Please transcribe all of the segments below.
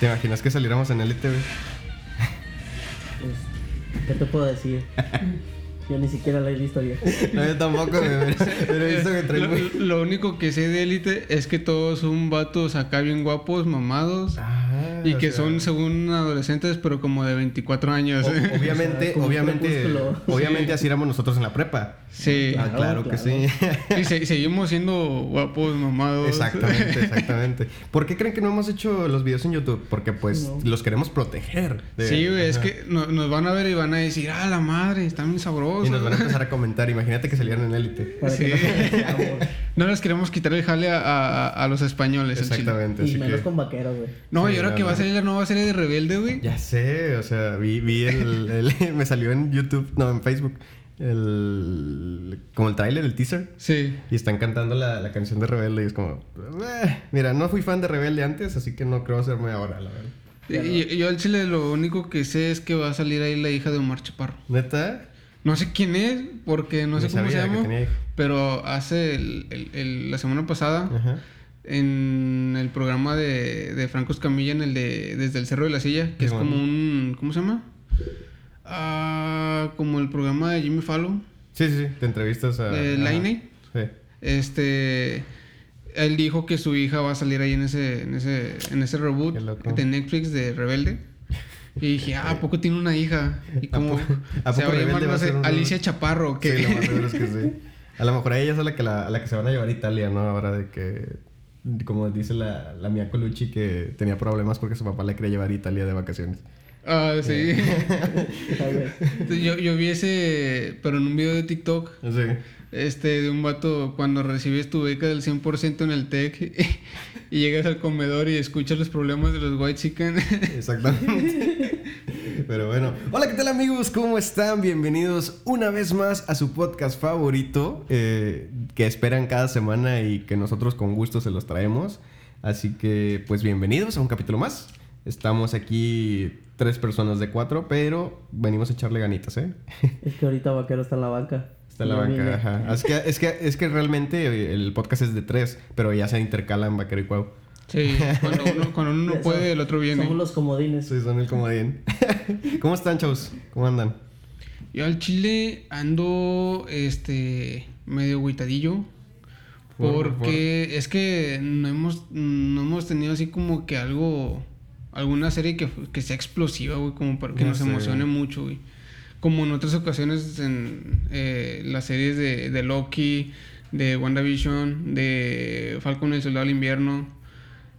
¿Te imaginas que saliéramos en LTV? Pues, ¿qué te puedo decir? Yo ni siquiera la he visto ya. No, yo tampoco, güey, pero he visto que trae Lo, muy... lo único que sé de élite es que todos son vatos acá bien guapos, mamados. Ah, y que sea, son según adolescentes, pero como de 24 años. o- obviamente, obviamente, obviamente así éramos nosotros en la prepa. sí. Ah, claro, Claro, que sí. Y se- seguimos siendo guapos, mamados. Exactamente, exactamente. ¿Por qué creen que no hemos hecho los videos en YouTube? Porque pues No. los queremos proteger. de- Sí, güey, es que no- nos van a ver y van a decir, ah, la madre, están bien sabrosos. Y nos van a empezar a comentar. Imagínate que salieran en élite. Sí. no les queremos quitar el jale a, a- a los españoles. chile. Exactamente. Y Así menos que... con vaquero, güey. No, Sí, y ahora no, que va a salir la nueva serie de Rebelde, güey. Ya sé, o sea, vi, vi el, el- Me salió en YouTube, no, en Facebook. El, como el tráiler, el teaser. Sí. Y están cantando la, la canción de Rebelde y es como... "Eh". Mira, no fui fan de Rebelde antes, así que no creo hacerme ahora, la verdad. Y, y yo al chile lo único que sé es que va a salir ahí la hija de Omar Chaparro. ¿Neta? No sé quién es, porque no sé Ni cómo se llama. Pero hace el- el- el- la semana pasada, Ajá. En el programa de, de Franco Escamilla, en el de Desde el Cerro de la Silla, que es como un. ¿Cómo se llama? Ah, como el programa de Jimmy Fallon, Sí, sí, sí, te entrevistas a... de. Line. Sí. Este. Él dijo que su hija va a salir ahí en ese, en ese, en ese reboot de Netflix de Rebelde. Y dije, ah, ¿a poco tiene una hija? Y ¿A como poco- a se va a llamar, no sé, un- Alicia Chaparro, que Sí, lo más seguro es que sí. A lo mejor a ella es a la que, la, a la que se van a llevar a Italia, ¿no? Ahora de que... Como dice la, la Mia Colucci que tenía problemas porque su papá le quería llevar a Italia de vacaciones. Ah, sí. Vez. yo, yo vi ese, pero en un video de TikTok, Sí. este, de un vato cuando recibes tu beca del 100% en el TEC y llegas al comedor y escuchas los problemas de los white chicken. Exactamente. Pero bueno. Hola, ¿qué tal amigos? ¿Cómo están? Bienvenidos una vez más a su podcast favorito eh, que esperan cada semana y que nosotros con gusto se los traemos. Así que pues bienvenidos a un capítulo más. Estamos aquí tres personas de cuatro, pero venimos a echarle ganitas, ¿eh? Es que ahorita vaquero está en la banca. Está en la banca, ajá. Es que, es, que, es que realmente el podcast es de tres, pero ya se intercalan Vaquero y Cuau. Sí, cuando uno, cuando uno no puede, el otro viene. Somos los comodines. Sí, son el comodín. ¿Cómo están, chavos? ¿Cómo andan? Yo al chile ando, este, medio agüitadillo. Por- Porque es que no hemos, no hemos tenido así como que algo, alguna serie que, que sea explosiva, güey, como para que nos sé. emocione mucho, güey. Como en otras ocasiones en eh, las series de, de Loki, de WandaVision, de Falcon y el Soldado del Invierno.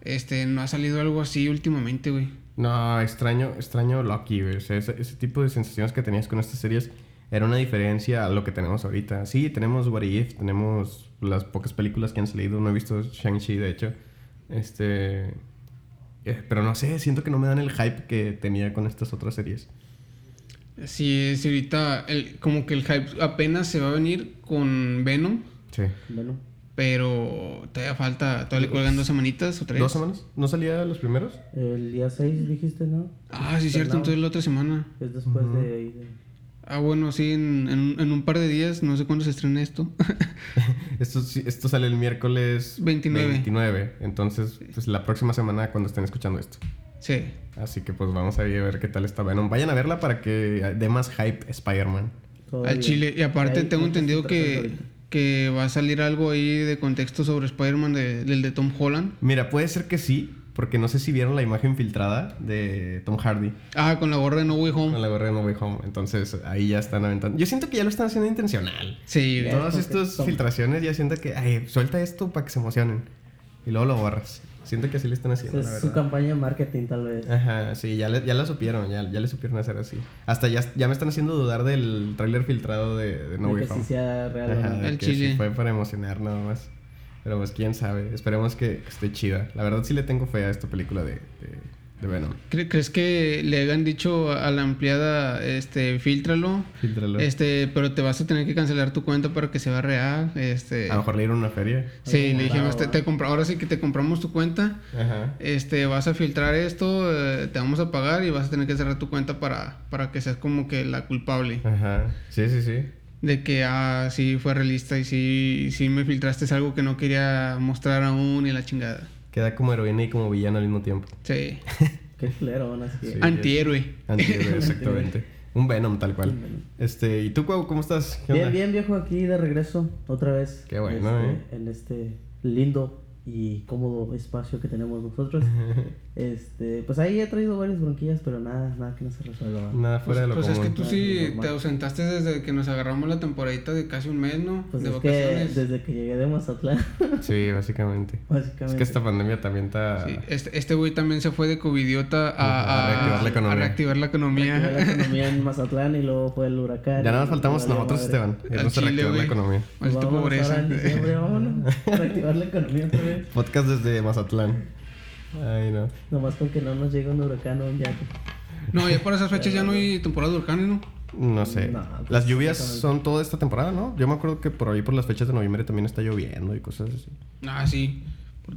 Este, no ha salido algo así últimamente, güey. No, extraño, extraño Loki, güey. O sea, ese, ese tipo de sensaciones que tenías con estas series era una diferencia a lo que tenemos ahorita. Sí, tenemos What If, tenemos las pocas películas que han salido. No he visto Shang-Chi, de hecho. Este. eh, pero no sé, siento que no me dan el hype que tenía con estas otras series. Sí, sí, ahorita el, como que el hype apenas se va a venir con Venom. Sí. Bueno, Pero todavía falta, todavía le cuelgan dos semanitas o tres. ¿Dos semanas? ¿No salía los primeros? el día 6 dijiste, ¿no? Ah, sí, cierto, Perdón. entonces la otra semana. Es después de, de- Ah, bueno, sí, en, en, un- en un par de días, no sé cuándo se estrena esto. Esto, esto sale el miércoles 29. 29. Entonces, pues la próxima semana cuando estén escuchando esto. sí. Así que pues vamos a ir a ver qué tal está Venom. Vayan a verla para que dé más hype Spider-Man. Al chile. Y aparte tengo entendido que. Que va a salir algo ahí de contexto sobre Spider-Man de- del de Tom Holland. Mira, puede ser que sí, porque no sé si vieron la imagen filtrada de Tom Hardy Ah, con la gorra de No Way con Home. la gorra de No Way Home. Entonces ahí ya están aventando. Yo siento que ya lo están haciendo intencional. Sí. Todas estas filtraciones ya siento que, ay, suelta esto para que se emocionen. Y luego lo borras. Siento que así le están haciendo, la Es su campaña de marketing, tal vez. Ajá, sí, ya, le- ya la supieron, ya, ya le supieron hacer así. Hasta ya, ya me están haciendo dudar del tráiler filtrado de, de No de Way que sí Home. sea real o Ajá, no. de El que chile. sí fue para emocionar nada más. Pero pues quién sabe. Esperemos que, que esté chida. La verdad sí le tengo fe a esta película de, de, de Venom. ¿Cre- ¿Crees que le hayan dicho a la empleada, este, filtralo? Filtralo. Este, pero te vas a tener que cancelar tu cuenta para que se vea real. Este. A lo mejor le dieron una feria. Sí, le dijimos, te compra- ahora sí que te compramos tu cuenta. Ajá. Este, vas a filtrar esto, eh, te vamos a pagar y vas a tener que cerrar tu cuenta para, para que seas como que la culpable. Ajá. Sí, sí, sí. De que, ah, sí, fue realista y sí, sí me filtraste es algo que no quería mostrar aún y la chingada. Queda como heroína y como villano al mismo tiempo. Sí. Qué culero, van así. Sí. Antihéroe. Antihéroe, exactamente. Un Venom tal cual. Venom. Este, ¿y tú, Cuau, cómo estás? ¿Qué Bien, onda? bien, viejo, aquí de regreso otra vez. Qué bueno, Este, ¿eh? En este lindo y cómodo espacio que tenemos nosotros. este, pues ahí he traído varias bronquillas, pero nada, nada que no se resuelva. Nada Pues, fuera de lo pues es que tú sí te ausentaste desde que nos agarramos la temporadita de casi un mes, ¿no? Pues de es que vacaciones. desde que llegué de Mazatlán, Sí, básicamente. básicamente. Es que esta pandemia también está... Sí, este este güey también se fue de covidiota a, A reactivar la economía. a reactivar la economía. Reactivé la economía en Mazatlán y luego fue el huracán. Ya nada más faltamos nosotros, madre. Esteban. Al Irnos a chile, reactivar la economía. Pues Maldita pobreza. ahora en diciembre, vámonos. Reactivar la economía vez. Podcast desde Mazatlán. Ay, no. Nomás con que no nos llegue un huracán o un yate. No, ya para esas fechas ya no hay temporada de hurcanes, ¿no? No sé. No, pues, las lluvias son toda esta temporada, ¿no? Yo me acuerdo que por ahí por las fechas de noviembre también está lloviendo y cosas así. Ah, sí.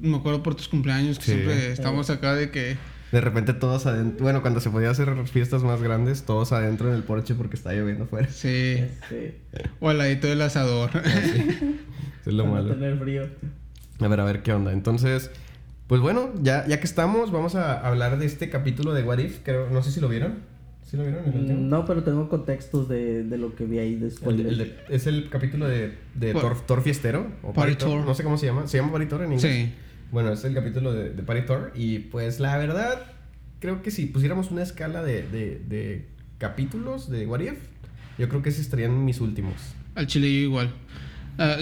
Me acuerdo por tus cumpleaños que Sí. siempre estamos acá de que... De repente todos adentro, bueno, cuando se podía hacer fiestas más grandes, todos adentro en el porche porque está lloviendo afuera. Sí. Este, O al ladito del asador. Eso es lo malo. tener frío. A ver, a ver qué onda. Entonces, pues bueno, ya, ya que estamos, vamos a hablar de este capítulo de What If. Creo, no sé si lo vieron. ¿Sí lo vieron? el último? No, pero tengo contextos de, de lo que vi ahí después. El de- el de- es el capítulo de, de Thor Fiestero. O Party Party Thor, Thor. No sé cómo se llama. ¿Se llama Party Thor en inglés? Sí. Bueno, es el capítulo de, de Party Thor. Y pues la verdad, creo que si pusiéramos una escala de, de, de capítulos de What If, yo creo que ese estarían mis últimos. Al chile yo igual. Ah,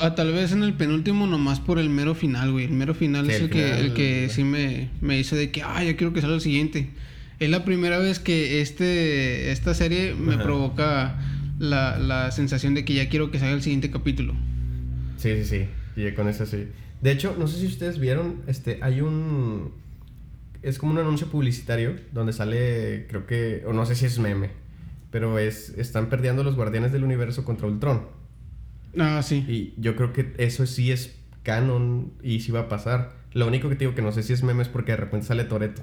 a tal vez en el penúltimo nomás por el mero final, güey. El mero final Sí, es el el, que, final, el que sí me, me hizo de que, ah, ya quiero que salga el siguiente. Es la primera vez que este, esta serie me Ajá. provoca la, la sensación de que ya quiero que salga el siguiente capítulo. Sí, sí, sí. Y con eso sí. De hecho, no sé si ustedes vieron, este, hay un... Es como un anuncio publicitario donde sale, creo que, o no sé si es meme, pero es, están perdiendo los guardianes del universo contra Ultron. Ah, sí. Y yo creo que eso sí es canon y sí va a pasar. Lo único que te digo que no sé si es meme es porque de repente sale Toreto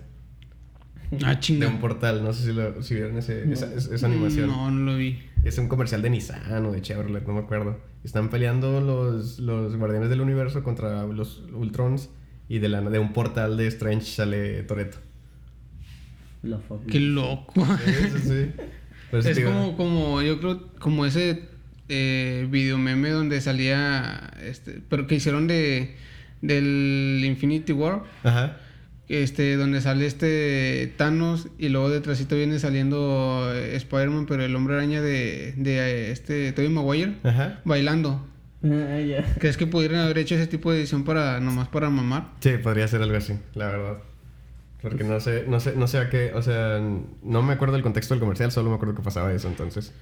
Ah, de chinga. un portal. No sé si, lo, si vieron ese- esa, esa- esa animación. No, no lo vi. Es un comercial de Nissan o de Chevrolet, no me acuerdo. Están peleando los, los guardianes del universo contra los Ultrons y de, la, de un portal de Strange sale Toreto. Qué loco. Sí, sí, sí. Por eso es como, como, yo creo, como ese eh, video meme donde salía, este, pero que hicieron de, del Infinity War, Ajá. este, donde sale este Thanos y luego detrásito viene saliendo eh, Spider-Man, pero el hombre araña de, de eh, este Tobey Maguire, Ajá. bailando. Ah. ¿Crees que pudieran haber hecho ese tipo de edición para, nomás para mamar? Sí, podría ser algo así, la verdad. Porque no sé, no sé, no sé a qué, o sea, no me acuerdo del contexto del comercial, solo me acuerdo que pasaba eso, entonces.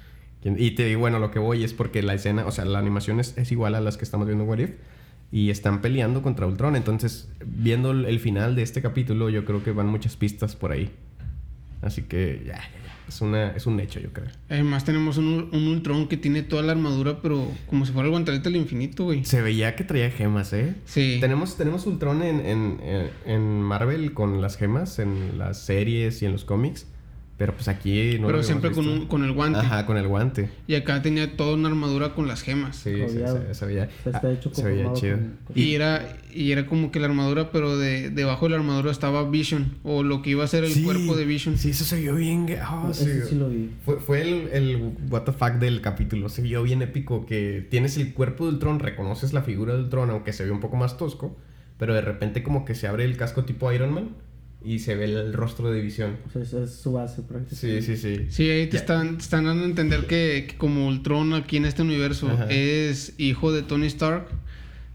Y te digo, bueno, lo que voy es porque la escena, o sea, la animación es, es igual a las que estamos viendo en What If. Y están peleando contra Ultron, entonces, viendo el, final de este capítulo, yo creo que van muchas pistas por ahí. Así que, ya. Es, una, es un hecho, yo creo. Además tenemos un, un Ultron que tiene toda la armadura, pero como si fuera el guantelete del infinito, güey. Se veía que traía gemas, ¿eh? Sí. Tenemos, tenemos Ultron en, en, en- en Marvel con las gemas, en las series y en los cómics. Pero pues aquí no pero siempre con, un- con el guante. Ajá, con el guante. Y acá tenía toda una armadura con las gemas. Sí, se, Jodeado. se- se veía. Ah, hecho se veía conformado chido. con- con- Y era, y era como que la armadura, pero de, debajo de la armadura estaba Vision. O lo que iba a ser el Sí, cuerpo de Vision. Sí, eso se vio bien. ah, Eso sí. sí lo vi. Fue, fue el, el what the fuck del capítulo. Se vio bien épico que tienes el cuerpo de Ultron, reconoces la figura de Ultron, aunque se ve un poco más tosco. Pero de repente como que se abre el casco tipo Iron Man y se ve el rostro de visión. O sea, esa es su base prácticamente. Sí, sí, sí. Sí, ahí te están, te están dando a entender que, que como Ultron aquí en este universo Ajá. es hijo de Tony Stark.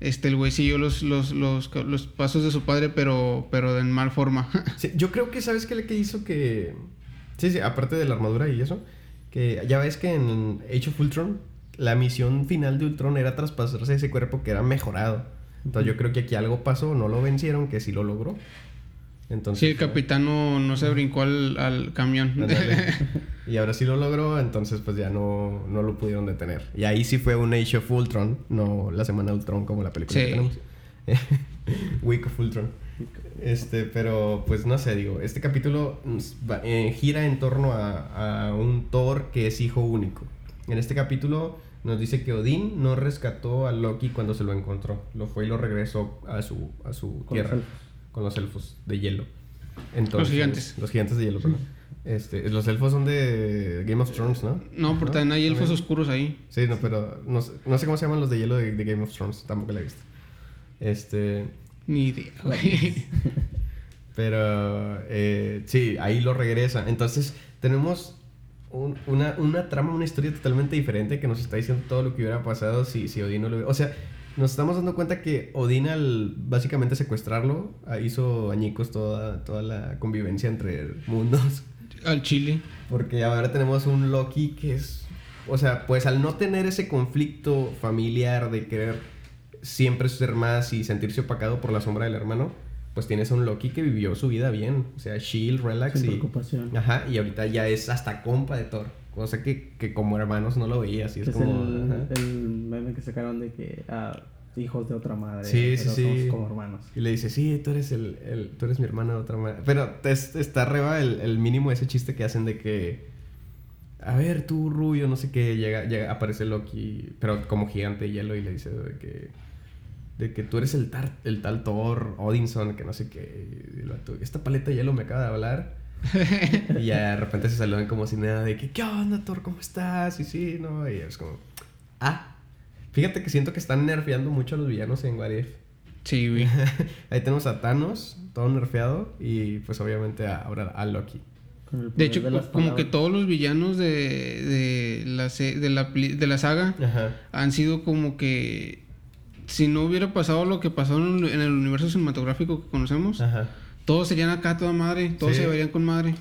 Este, el güey siguió los, los, los, los pasos de su padre, pero, pero en mal forma. Sí, yo creo que, ¿sabes qué le que hizo que...? Sí, sí, aparte de la armadura y eso, que ya ves que en Age of Ultron, la misión final de Ultron era traspasarse ese cuerpo que era mejorado. Entonces yo creo que aquí algo pasó, no lo vencieron, que sí lo logró. Entonces, sí, el capitán no, no se brincó al, al camión. Y ahora sí lo logró, entonces pues ya no, no lo pudieron detener. Y ahí sí fue un Age of Ultron, no la semana de Ultron como la película Sí. que tenemos. Week of Ultron. Este, pero pues no sé, digo, este capítulo mm, eh, gira en torno a, a un Thor que es hijo único. En este capítulo nos dice que Odín no rescató a Loki cuando se lo encontró. Lo fue y lo regresó a su, a su tierra elfos. Con los elfos de hielo. Entonces, Los gigantes. Los gigantes de hielo, perdón. Este, los elfos son de Game of Thrones, ¿no? No, pero también hay elfos También. oscuros ahí. Sí, no, pero no, sé- no sé cómo se llaman los de hielo de, de Game of Thrones, tampoco la he visto. Este, Ni idea, güey. pero eh, sí, ahí lo regresa. Entonces, tenemos un- una, una trama, una historia totalmente diferente que nos está diciendo todo lo que hubiera pasado si, si Odín no lo hubiera... O sea, nos estamos dando cuenta que Odín al básicamente secuestrarlo ah, hizo añicos toda, toda la convivencia entre mundos. Al chile. Porque ahora tenemos un Loki que es. O sea, pues al no tener ese conflicto familiar de querer siempre ser más y sentirse opacado por la sombra del hermano, pues tienes a un Loki que vivió su vida bien. O sea, chill, relax Sin y. preocupación. Ajá, y ahorita ya es hasta compa de Thor. Cosa que, que como hermanos no lo veía, así es es como. el, el meme que sacaron de que ah, hijos de otra madre. Sí, sí, pero sí. somos como hermanos. Y le dice, sí, tú eres el, el- tú eres mi hermana de otra manera. Pero es- está arriba el, el mínimo de ese chiste que hacen de que, a ver, tú rubio, no sé qué, llega, llega, aparece Loki, pero como gigante de hielo y le dice de que, de que tú eres el, tar- el tal Thor, Odinson, que no sé qué. Esta paleta de hielo me acaba de hablar. Y ya de repente se saludan como si nada de que, ¿qué onda, Thor? ¿Cómo estás? Y sí, ¿no? Y es como, ah. Fíjate que siento que están nerfeando mucho a los villanos en What If. Sí, güey. Ahí tenemos a Thanos, todo nerfeado, y pues obviamente a- ahora a Loki. De hecho, como que todos los villanos de, de, la, de, la, de la saga Ajá. han sido como que si no hubiera pasado lo que pasó en el, en el universo cinematográfico que conocemos, Ajá. Todos serían acá toda madre, todos Sí. se verían con madre.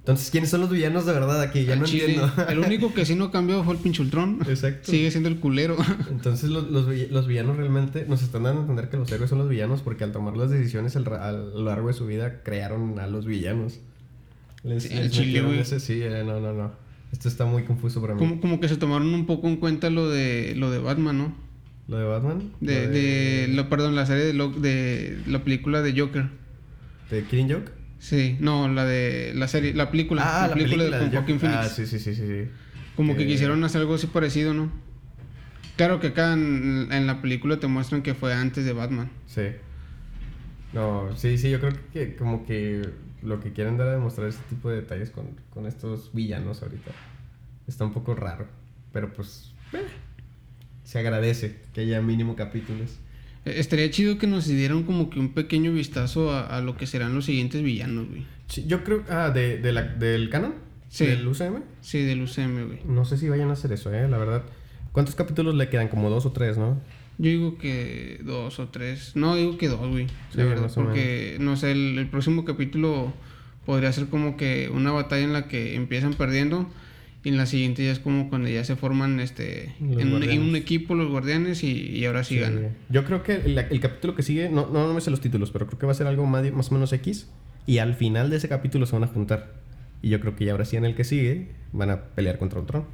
Entonces, ¿quiénes son los villanos de verdad aquí? Ya Al no chile. entiendo. El único que sí no cambió fue el pinche Ultron. Exacto. Sigue siendo el culero. Entonces, los, los, vi- los villanos realmente nos están dando a entender que los héroes son los villanos porque al tomar las decisiones al a lo largo de su vida crearon a los villanos. Les, Sí, les al chile, ese- sí, eh, no, no, no. Esto está muy confuso para mí. como, como que se tomaron un poco en cuenta lo de lo de Batman, ¿no? ¿Lo de Batman? De, ¿Lo de, la, perdón, la serie de, Lo- de la película de Joker. ¿De Killing Joke? Sí, no, la de la serie, la película, Ah, la película, de, con Joaquin. Phoenix. Ah, sí, sí, sí, sí. Como que Que- quisieron hacer algo así parecido, ¿no? Claro que acá en, en la película te muestran que fue antes de Batman. Sí. No, sí, sí, yo creo que como que lo que quieren dar a demostrar este tipo de detalles con, con estos villanos ahorita está un poco raro. Pero pues eh, se agradece que haya mínimo capítulos. Eh, Estaría chido que nos dieran como que un pequeño vistazo a, a lo que serán los siguientes villanos, güey. Sí, yo creo... Ah, de, de la, ¿del canon? Sí. ¿Del UCM? Sí, del UCM, güey. No sé si vayan a hacer eso, eh, la verdad. ¿Cuántos capítulos le quedan? Como dos o tres, ¿no? Yo digo que dos o tres. No, digo que dos, güey. Sí, la verdad. Porque, no sé, el, el próximo capítulo podría ser como que una batalla en la que empiezan perdiendo. Y en la siguiente ya es como cuando ya se forman este en un, en un equipo los guardianes y, y ahora sí, ganan. Yo creo que el, el capítulo que sigue, no, no, no me sé los títulos, pero creo que va a ser algo más, más o menos X. Y al final de ese capítulo se van a juntar. Y yo creo que ya ahora sí en el que sigue van a pelear contra Ultron.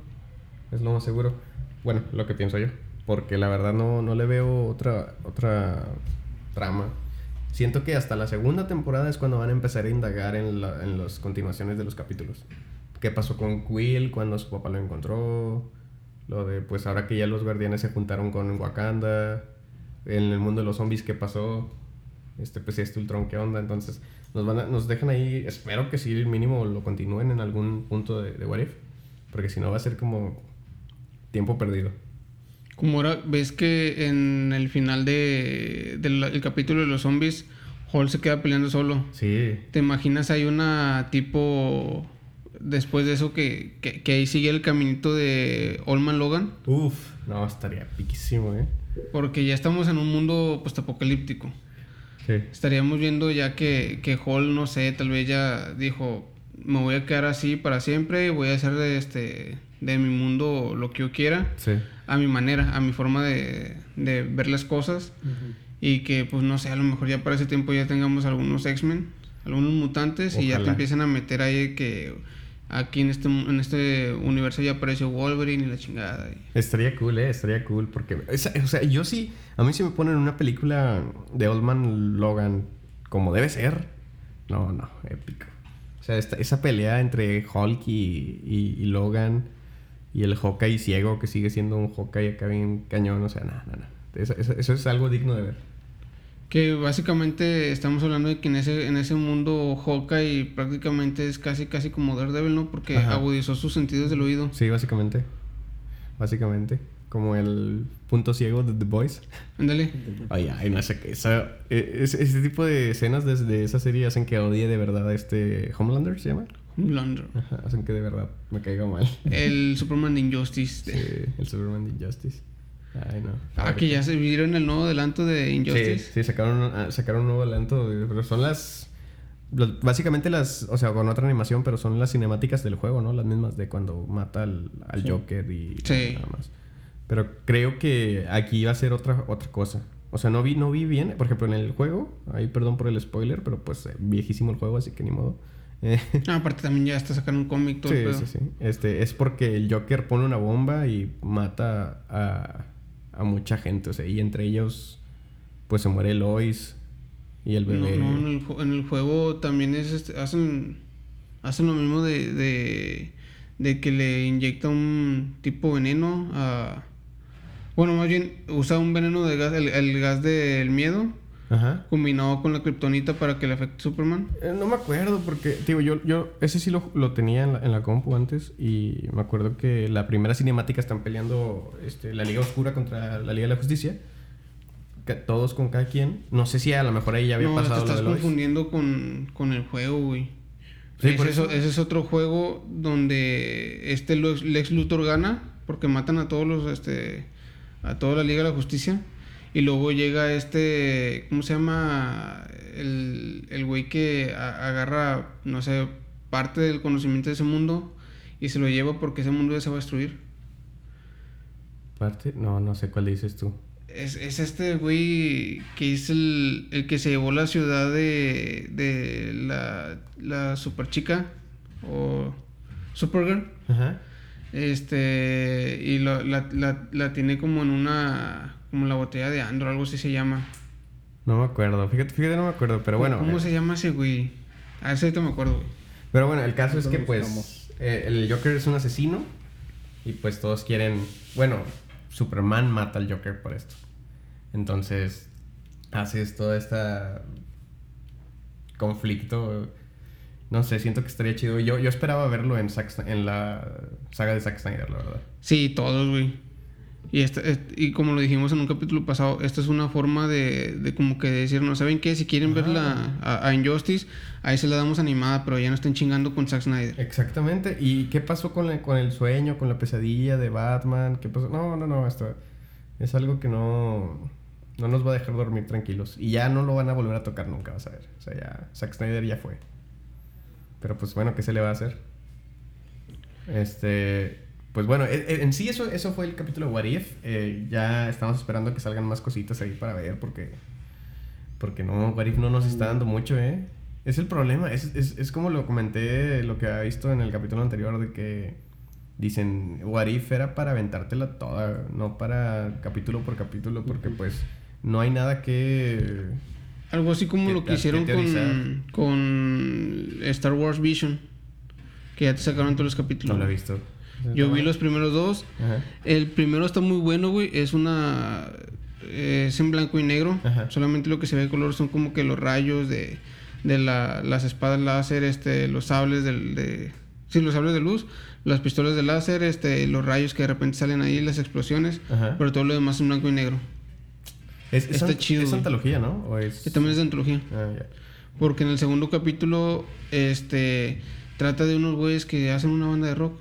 Es lo más seguro. Bueno, lo que pienso yo. Porque la verdad no, no le veo otra, otra trama. Siento que hasta la segunda temporada es cuando van a empezar a indagar en, la- en las continuaciones de los capítulos. ¿Qué pasó con Quill cuando su papá lo encontró? Lo de, pues ahora que ya los guardianes se juntaron con Wakanda. En el mundo de los zombies, ¿qué pasó? Este, pues este Ultron, ¿qué onda? Entonces, nos, van a- nos dejan ahí. Espero que sí, mínimo lo continúen en algún punto de, de What If. Porque si no, va a ser como tiempo perdido. Como ahora ves que en el final de, del el capítulo de los zombies, Hall se queda peleando solo. Sí, ¿Te imaginas hay una tipo después de eso que, que, que ahí sigue el caminito de Olman Logan? Uf, no, estaría piquísimo, ¿eh? Porque ya estamos en un mundo postapocalíptico. Sí. Estaríamos viendo ya que, que Hall, no sé, tal vez ya dijo, me voy a quedar así para siempre, voy a hacer de, este, de mi mundo lo que yo quiera, Sí. a mi manera, a mi forma de, de ver las cosas. Y que, pues no sé, a lo mejor ya para ese tiempo ya tengamos algunos X-Men, algunos mutantes, y ya te empiezan a meter ahí que aquí en este, en este universo ya apareció Wolverine y la chingada. Estaría cool, eh, estaría cool. Porque, o sea, yo sí, a mí si me ponen una película de Old Man Logan como debe ser, no, no, épico. O sea, esa pelea entre Hulk y, y- Logan y el Hawkeye ciego que sigue siendo un Hawkeye acá bien cañón, o sea, nada, nada. Eso- eso es algo digno de ver. Que básicamente estamos hablando de que en ese, en ese mundo Hawkeye prácticamente es casi casi como Daredevil, ¿no? Porque Ajá. agudizó sus sentidos del oído. Sí, básicamente. Básicamente. Como el punto ciego de The Boys. Ándale. Ay, ay, no sé qué. Esa, eh, es- ese tipo de escenas desde esa serie hacen que odie de verdad a este Homelander, ¿se llama? Homelander. Ajá, hacen que de verdad me caiga mal. El Superman de Injustice. Sí, el Superman de Injustice. Ay, no. Ah, que ya se vieron el nuevo adelanto de Sí, Injustice. sí, sacaron, ah, sacaron un nuevo adelanto, pero son las... básicamente las, o sea, con otra animación, pero son las cinemáticas del juego, ¿no? Las mismas de cuando mata al, al Sí. Joker y Sí. nada más. Pero creo que aquí va a ser otra, otra cosa. O sea, no vi, no vi bien, por ejemplo, en el juego, ahí perdón por el spoiler, pero pues eh, viejísimo el juego, así que ni modo. Eh, Ah, aparte también ya está sacando un cómic todo sí, sí, sí. Este, es porque el Joker pone una bomba y mata a, a mucha gente, o sea, y entre ellos, pues se muere Lois y el No, bebé. no, en el, ju- en el juego también es este, hacen hacen lo mismo de, de de que le inyecta un tipo veneno a bueno, más bien usa un veneno de gas, el, el gas del miedo Ajá. combinado con la kriptonita para que le afecte a Superman. Eh, no me acuerdo porque, digo, yo, yo ese sí lo, lo tenía en la, en la compu antes y me acuerdo que la primera cinemática están peleando este, la Liga Oscura contra la Liga de la Justicia. Que todos con cada quien. No sé si a lo mejor ahí ya había no, te pasado lo estás de Lois. confundiendo con, con el juego, güey. Sí, ese, por es, eso. ese es otro juego donde este Lex, Lex Luthor gana porque matan a todos los este a toda la Liga de la Justicia y luego llega este ¿cómo se llama? el el güey que a- agarra no sé parte del conocimiento de ese mundo y se lo lleva porque ese mundo ya se va a destruir. Parte, no, no sé cuál dices tú. Es, es este güey que es el, el que se llevó la ciudad de, de la, la super chica o Supergirl. Ajá. Este, y lo- la, la, la tiene como en una, como la botella de Andro, algo así se llama. No me acuerdo, fíjate, fíjate, no me acuerdo, pero bueno. ¿Cómo eh, se llama ese güey? A ese me acuerdo, güey. Pero bueno, el caso es que pues eh, el Joker es un asesino y pues todos quieren, bueno, Superman mata al Joker por esto. Entonces haces todo este conflicto. No sé, siento que estaría chido. Yo, yo esperaba verlo en, Zack en la saga de Zack Snyder, la verdad. Sí, todos, güey. Y, esta, est- y como lo dijimos en un capítulo pasado, esta es una forma de, de como que decirnos, ¿saben qué? Si quieren Ajá. verla a, a Injustice, ahí se la damos animada, pero ya no estén chingando con Zack Snyder. Exactamente. ¿Y qué pasó con, la- con el sueño, con la pesadilla de Batman? ¿Qué pasó? No, no, no, esto es algo que no, no nos va a dejar dormir tranquilos. Y ya no lo van a volver a tocar nunca, vas a ver. O sea, ya Zack Snyder ya fue. Pero pues bueno, ¿qué se le va a hacer? Este, pues bueno, e- e- en sí eso, eso fue el capítulo de What If. Eh, ya estamos esperando que salgan más cositas ahí para ver porque, porque no, What If no nos está dando mucho, ¿eh? Es el problema, es, es, es como lo comenté, lo que había visto en el capítulo anterior de que dicen, What If era para aventártela toda, no para capítulo por capítulo porque pues no hay nada que... Algo así como Que lo que hicieron que con, con Star Wars Vision, que ya te sacaron todos los capítulos. No lo he visto. Yo vi los primeros dos. Ajá. El primero está muy bueno, güey. Es una. eh, Es en blanco y negro. Ajá. Solamente lo que se ve de color son como que los rayos de, de la- las espadas láser, este, los sables del, de. Sí, los sables de luz, las pistolas de láser, este, los rayos que de repente salen ahí, las explosiones. Ajá. Pero todo lo demás en blanco y negro. Es, es está chido, Es antología, ¿no? ¿O es... También es de antología. Ah. Porque en el segundo capítulo, este. Trata de unos güeyes que hacen una banda de rock.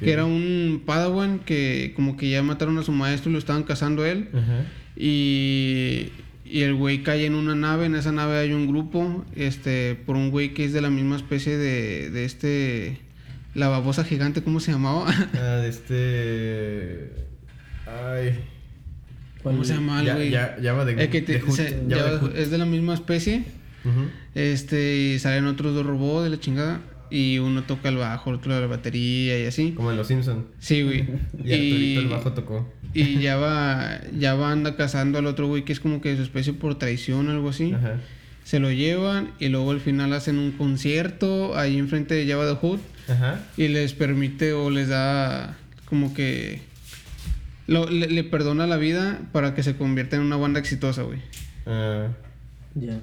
Que era un Padawan que como que ya mataron a su maestro y lo estaban cazando a él. Ajá. Y, y el güey cae en una nave. En esa nave hay un grupo. Este, por un güey que es de la misma especie de, de este. La babosa gigante, ¿cómo se llamaba? Ah, de este... Ay... ¿Cómo se llama el güey? ya, de... El que te- de Hood, se- ya va ya de Hood. es de la misma especie. Este, y salen otros dos robots de la chingada. Y uno toca el bajo, el otro la batería y así. Como en Los Simpson. Sí, güey. Y Arturito el bajo tocó. Y ya va, ya va anda cazando al otro güey que es como que su especie por traición o algo así. Ajá. Se lo llevan y luego al final hacen un concierto ahí enfrente de Java the Hood Ajá. y les permite o les da como que lo- le, le perdona la vida para que se convierta en una Wanda exitosa, güey. Ah, Ya.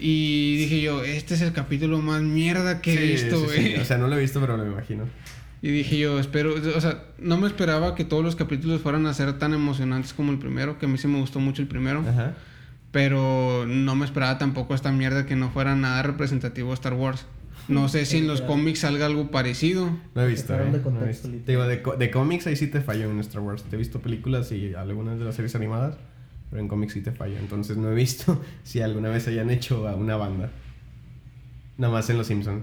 Y dije yo, este es el capítulo más mierda que he sí, visto, sí, güey. sí. O sea, no lo he visto, pero lo imagino. Y dije yo, espero, o sea, no me esperaba que todos los capítulos fueran a ser tan emocionantes como el primero, que a mí sí me gustó mucho el primero, Ajá. pero no me esperaba tampoco esta mierda que no fuera nada representativo de Star Wars. No sé si en los cómics salga algo parecido. No he visto, eh. de no he visto. Te digo, de, de cómics ahí sí te fallo en Star Wars. Te he visto películas y algunas de las series animadas, pero en cómics sí te fallo. Entonces no he visto si alguna vez hayan hecho a una banda. Nada más en Los Simpsons.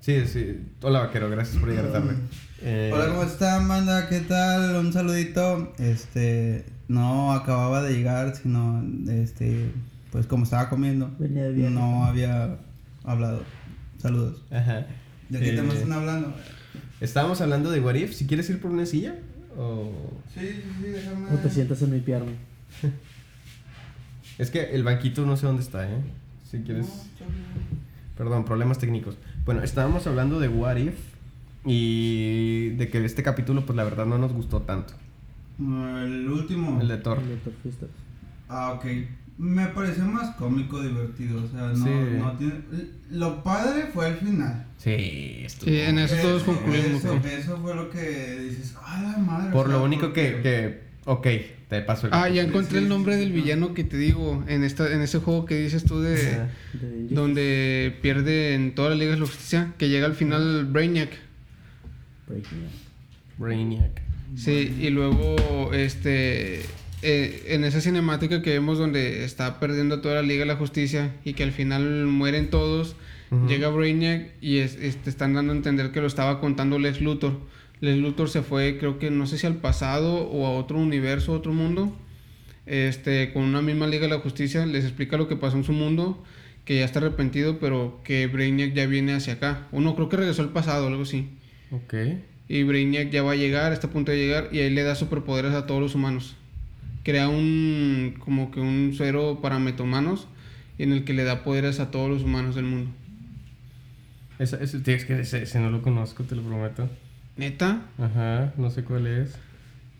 Sí, sí. Hola, vaquero, gracias por llegar tarde. Eh, Hola, ¿cómo están, banda? ¿Qué tal? Un saludito. Este, no acababa de llegar, sino, este, pues como estaba comiendo, Venía de viaje. no había hablado. Saludos. Ajá. ¿De qué Eh, tema están hablando? Estábamos hablando de What If. Si quieres ir por una silla o... Sí, sí, sí, déjame. ¿Cómo te sientas en mi pierna? Es que el banquito no sé dónde está, ¿eh? Si quieres... Perdón, problemas técnicos. Bueno, estábamos hablando de What If y de que este capítulo, pues la verdad no nos gustó tanto. El último. El de Thor. El de Thor Fistas. Ah, ok. Me pareció más cómico, divertido. O sea, no, Sí. no tiene. Lo padre fue el final. Sí, estuvo. Sí, en eso todos concluimos. Eso, fue lo que dices. ¡Ah, la madre! Por o sea, lo único que, que... Ok, te paso el... Ah, ya encontré sí, el nombre sí, del sí. villano que te digo en esta en ese juego que dices tú de donde pierde en toda la Liga de la Justicia, que llega al final Brainiac. Brainiac. Sí, y luego este eh, en esa cinemática que vemos donde está perdiendo toda la Liga de la Justicia y que al final mueren todos, llega Brainiac y es, este, están dando a entender que lo estaba contando Lex Luthor. Lex Luthor se fue, creo que no sé si al pasado o a otro universo, otro mundo. Este, con una misma Liga de la Justicia, les explica lo que pasó en su mundo, que ya está arrepentido, pero que Brainiac ya viene hacia acá. Uno creo que regresó al pasado, algo así. Ok. Y Brainiac ya va a llegar, está a punto de llegar, y ahí le da superpoderes a todos los humanos. Crea un, como que un suero para metahumanos, y en el que le da poderes a todos los humanos del mundo. Ese, ese, tío, es que ese, ese no lo conozco, te lo prometo. Neta, Ajá, no sé cuál es.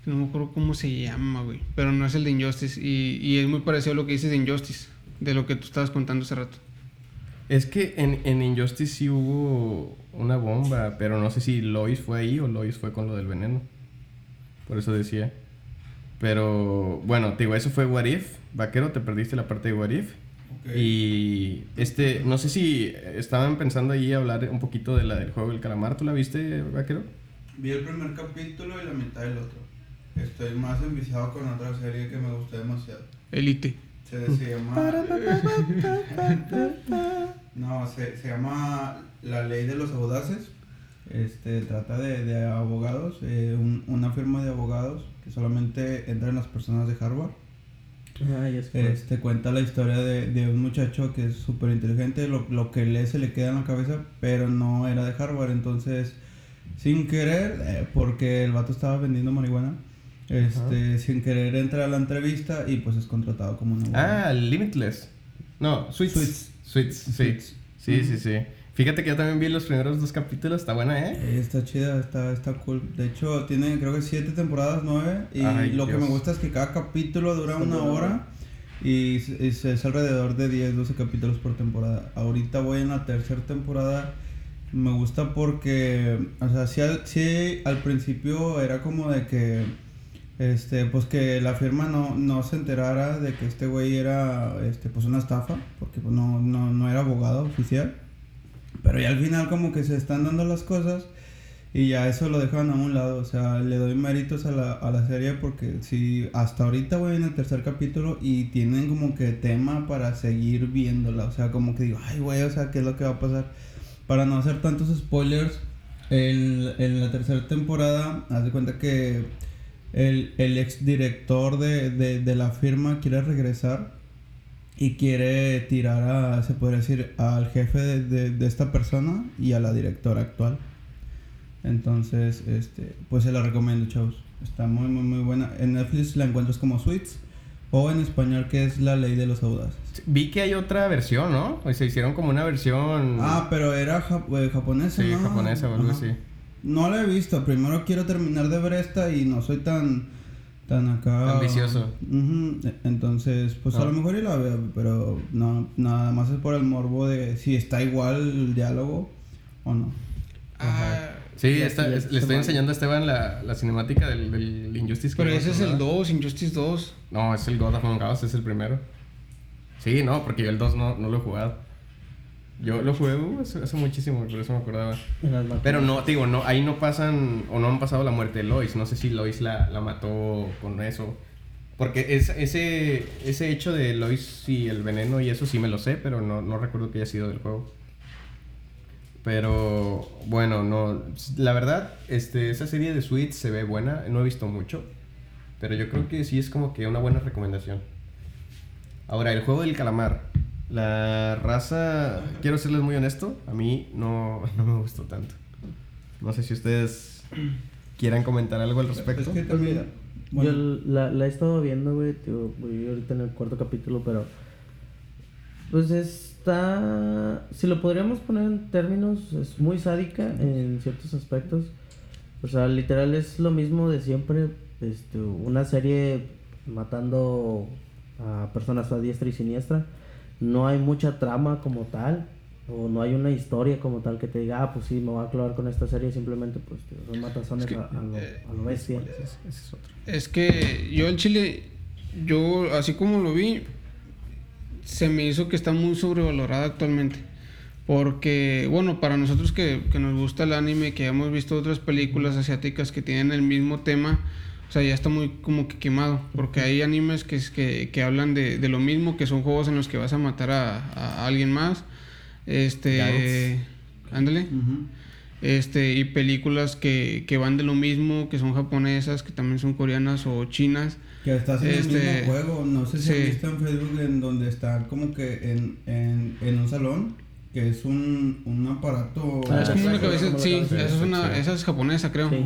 no me acuerdo cómo se llama, güey. Pero no es el de Injustice, y, y es muy parecido a lo que dices de Injustice, de lo que tú estabas contando hace rato. Es que en, en Injustice sí hubo una bomba, pero no sé si Lois fue ahí o Lois fue con lo del veneno. Por eso decía. Pero bueno, te digo, eso fue What If. Vaquero, te perdiste la parte de What If. Ok. Y este, no sé si estaban pensando ahí hablar un poquito de la del juego del calamar. ¿Tú la viste, Vaquero? Vi el primer capítulo y la mitad del otro. Estoy más enviciado con otra serie que me gustó demasiado. Elite. Se, se llama. no, se, se llama La Ley de los Audaces. Este trata de, de abogados, eh, un- una firma de abogados que solamente entran las personas de Harvard. Ah, ya es que Este cuenta la historia de, de un muchacho que es súper inteligente, lo, lo que lee se le queda en la cabeza, pero no era de Harvard, entonces sin querer, eh, porque el vato estaba vendiendo marihuana, este, sin querer entra a la entrevista y pues es contratado como un. Ah, Limitless. No, Sweets. Sweets. Sweets, sí. Sweets. Sí, sí, sí. Fíjate que yo también vi los primeros dos capítulos, está buena, ¿eh? Eh, Está chida, está, está cool. De hecho, tiene creo que siete temporadas, nueve. Y Ay, lo que Dios. me gusta es que cada capítulo dura una hora. Y es, es- es alrededor de 10, 12 capítulos por temporada. Ahorita voy en la tercera temporada. Me gusta porque, o sea, sí al, principio era como de que, este, pues que la firma no, no se enterara de que este güey era, este, pues una estafa, porque pues, no, no, no era abogado oficial. Pero ya al final como que se están dando las cosas y ya eso lo dejan a un lado. O sea, le doy méritos a la, a la serie porque si hasta ahorita voy en el tercer capítulo y tienen como que tema para seguir viéndola. O sea, como que digo, ay güey, o sea, ¿qué es lo que va a pasar? Para no hacer tantos spoilers, en, en la tercera temporada, haz de cuenta que el, el ex director de, de, de la firma quiere regresar y quiere tirar a, se podría decir, al jefe de, de- esta persona y a la directora actual. Entonces, este, pues se la recomiendo, chavos. Está muy, muy, muy buena. En Netflix la encuentras como Sweets o en español que es La Ley de los Audaces. Vi que hay otra versión, ¿no? O sea, hicieron como una versión. Ah, pero era jap- eh, japonesa, sí, ¿no? japonesa o algo Ajá. así. no la he visto. Primero quiero terminar de ver esta y no soy tan tan acá Ambicioso. Ujú, Entonces, pues a No. lo mejor y la veo, pero no nada más es por el morbo de si está igual el diálogo o no. Ah, Sí, está- es- le estoy enseñando a Esteban la, la cinemática del, del Injustice. pero ese es el recordaba. 2, Injustice 2. No, es el God of Among Us, es el primero. Sí, no, porque yo el 2 no, no lo he jugado. Yo lo jugué uh, hace, hace muchísimo, por eso me acordaba. Pero no, te digo, no, ahí no pasan o no han pasado la muerte de Lois. No sé si Lois la, la mató con eso. Porque es, ese, ese hecho de Lois y el veneno y eso sí me lo sé, pero no, no recuerdo que haya sido del juego. Pero bueno, no. La verdad, este, esa serie de Suits se ve buena. No he visto mucho. Pero yo creo que sí es como que una buena recomendación. Ahora, el juego del calamar. La raza, quiero serles muy honesto, a mí no, no me gustó tanto. No sé si ustedes quieran comentar algo al respecto. Es que también, bueno, Yo la, la he estado viendo, güey. tío, Voy ahorita en el cuarto capítulo, pero. Pues está. Si lo podríamos poner en términos, es muy sádica en ciertos aspectos. O sea, literal es lo mismo de siempre. Este, una serie matando a personas a diestra y siniestra. No hay mucha trama como tal. O no hay una historia como tal que te diga, ah, pues sí, me voy a clavar con esta serie. Simplemente, pues, tío, son matazones Es que, a, a lo, eh, a lo bestia. Es- es otro. Es que yo el chile, yo así como lo vi, se me hizo que está muy sobrevalorada actualmente. Porque, bueno, para nosotros que, que nos gusta el anime, que hemos visto otras películas asiáticas que tienen el mismo tema, o sea, ya está muy como que quemado. Porque hay animes que, que, que hablan de, de lo mismo, que son juegos en los que vas a matar a, a alguien más. Este. Ándale. Este, y películas que, que van de lo mismo, que son japonesas, que también son coreanas o chinas. Que estás en Este, el mismo juego. No sé si sí. has visto en Facebook en donde está como que en, en, en un salón, que es un, un aparato. Ah, es como sí, una sí, cabeza, como la sí, esa es, una, Sí. esa es japonesa, creo. Sí.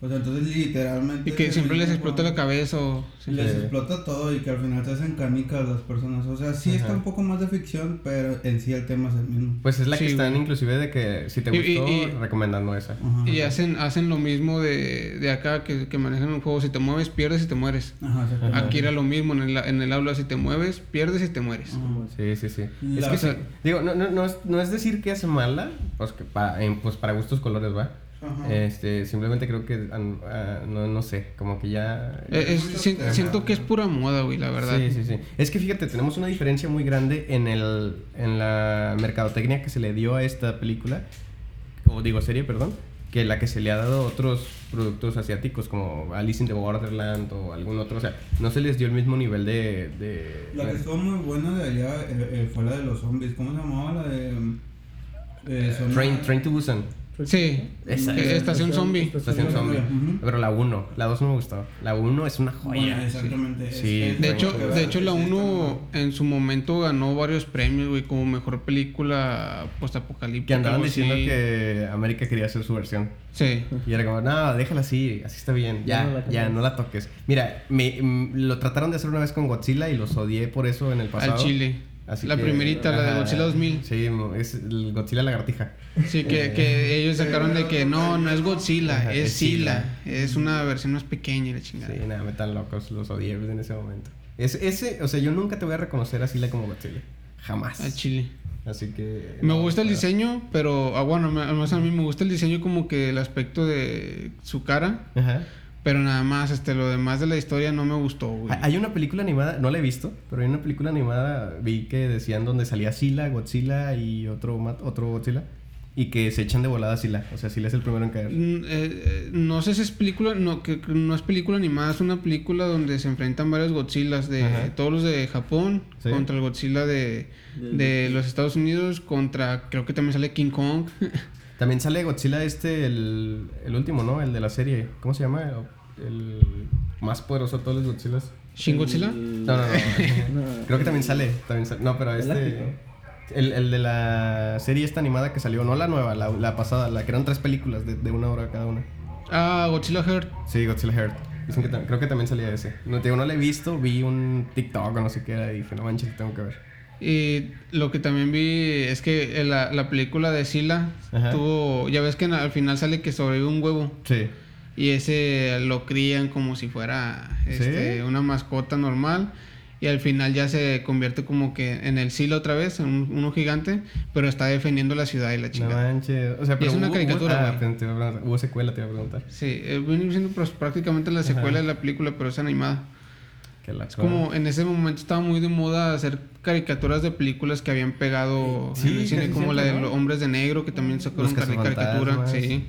O sea, entonces literalmente. Y que siempre les mismo explota la cabeza o... sí. Les Sí. explota todo y que al final se hacen canicas las personas. O sea, sí está un poco más de ficción, pero en sí el tema es el mismo. Pues es la que están inclusive de que si te Y- y- gustó, y- recomendando esa. Ajá. Y hacen, hacen lo mismo de, de acá que, que manejan un juego. Si te mueves, pierdes y te mueres. Ajá. Aquí era lo mismo en el, en el aula. Si te mueves, pierdes y te mueres. Ajá. Sí, sí, sí. La- Es que. Digo, no, no, no, es, no es decir que es mala, pues, que para, en- pues para gustos colores, ¿va? Ajá. Este, simplemente creo que, ah, no, no sé, como que ya... Eh, es- si- siento que es pura moda, güey, la verdad. Sí, sí, sí. Es que fíjate, tenemos una diferencia muy grande en, el, en la mercadotecnia que se le dio a esta película, o digo serie, perdón, que la que se le ha dado a otros productos asiáticos como Alice in the Borderland o algún otro. O sea, no se les dio el mismo nivel de... de La que estuvo muy buena de allá eh, eh, fue la de los zombies. ¿Cómo se llamaba? La de. eh, zona- Train, Train to Busan. Sí. Esa Eh, es. Estación Zombie. Estación Zombie. Ujú. Pero la 1, la 2 no me gustó. La 1 es una joya. Bueno, exactamente. Sí, es De hecho, de hecho la es esta 1 en su momento ganó varios premios, güey, como mejor película postapocalíptica. Que andaban diciendo así. que América quería hacer su versión. Sí. Y era como, no, déjala así, así está bien, Ya ya, no la ya, cambies". no la toques. Mira, me, mm, lo trataron de hacer una vez con Godzilla y los odié por eso en el pasado. Al Chile. Así la que- primerita, la de Godzilla 2000. Sí, es el Godzilla lagartija. Sí, que, que ellos sacaron de que no, no es Godzilla, Ajá, es Sila. Es una versión más pequeña y la chingada. Sí, nada, me tan locos, los odié en ese momento. Es, ese, o sea, yo nunca te voy a reconocer a Sila como Godzilla. Jamás. Al Chile. Así que... Me no, gusta el diseño, pero ah, bueno, además a mí me gusta el diseño como que el aspecto de su cara, Ajá. Pero nada más, este, lo demás de la historia no me gustó, güey. Hay una película animada, no la he visto, pero hay una película animada, vi que decían donde salía Sila, Godzilla y otro, otro Godzilla, y que se echan de volada a Sila. O sea, Sila es el primero en caer. Mm, eh, eh, no sé si es película, no, que que no es película animada, es una película donde se enfrentan varios Godzillas de Ajá. todos los de Japón Sí. contra el Godzilla de, de los Estados Unidos contra creo que también sale King Kong. También sale Godzilla este, el, el último, ¿no? El de la serie. ¿Cómo se llama? El más poderoso de todos los Godzillas. Shin Godzilla. No, no, no. Creo que también sale. También sale. No, pero este... El, el de la serie esta animada que salió, no la nueva, la, la pasada, la que eran tres películas de, de una hora cada una. Ah, Godzilla Heart. Sí, Godzilla Heart. Dicen que creo que también salía ese. No, te digo, no la he visto, vi un TikTok o no sé qué era y dije, no manches, lo tengo que ver. Y lo que también vi es que en la, la película de Sila Ajá. tuvo. Ya ves que al final sale que sobrevive un huevo. Sí. Y ese lo crían como si fuera este, ¿Sí? una mascota normal. Y al final ya se convierte como que en el Sila otra vez, en un- uno gigante, pero está defendiendo la ciudad y la No chingada. manches. O sea, Y pero es una hubo- caricatura, ah, güey. pero te hubo secuela, te iba a preguntar. Sí, eh, viene siendo pues, prácticamente la secuela Ajá. de la película, pero es animada. Que la Es como en ese momento estaba muy de moda hacer caricaturas de películas que habían pegado Sí, en el cine, como la de Hombres de Negro, que también sacaron cari- caricatura. Sí,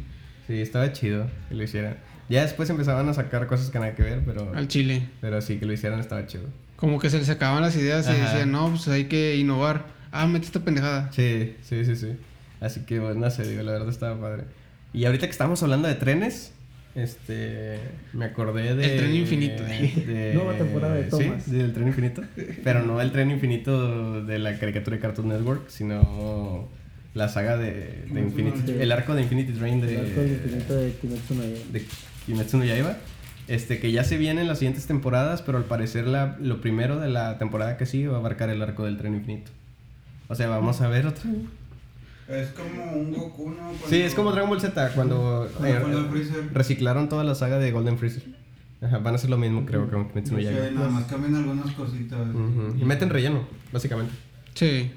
Sí, estaba chido que lo hicieran. Ya después empezaban a sacar cosas que nada que ver, pero... al chile. Pero sí, que lo hicieran estaba chido. Como que se les sacaban las ideas y Ajá. decían, no, pues hay que innovar. Ah, mete esta pendejada. Sí, sí, sí, sí. Así que, bueno, no sé, digo, la verdad estaba padre. Y ahorita que estamos hablando de trenes, este... Me acordé de... El tren infinito. de- Nueva temporada de Thomas. Sí, del tren infinito. Pero no el tren infinito de la caricatura de Cartoon Network, sino la saga de, de Infinity... El arco de Infinity Train de... El arco del infinito de Kimetsu no Yaiba. de Kimetsu no Yaiba. Este, que ya se viene en las siguientes temporadas, pero al parecer la, lo primero de la temporada que sigue va a abarcar el arco del tren infinito. O sea, vamos a ver otra vez. Es como un Goku, ¿no? Cuando- Sí, es como Dragon Ball Z, cuando Cuando eh, reciclaron toda la saga de Golden Freezer. Ajá, van a hacer lo mismo, creo, con Kimetsu no Sí, nada más cambian algunas cositas. Ujú. Y meten relleno, básicamente. Sí. Qué.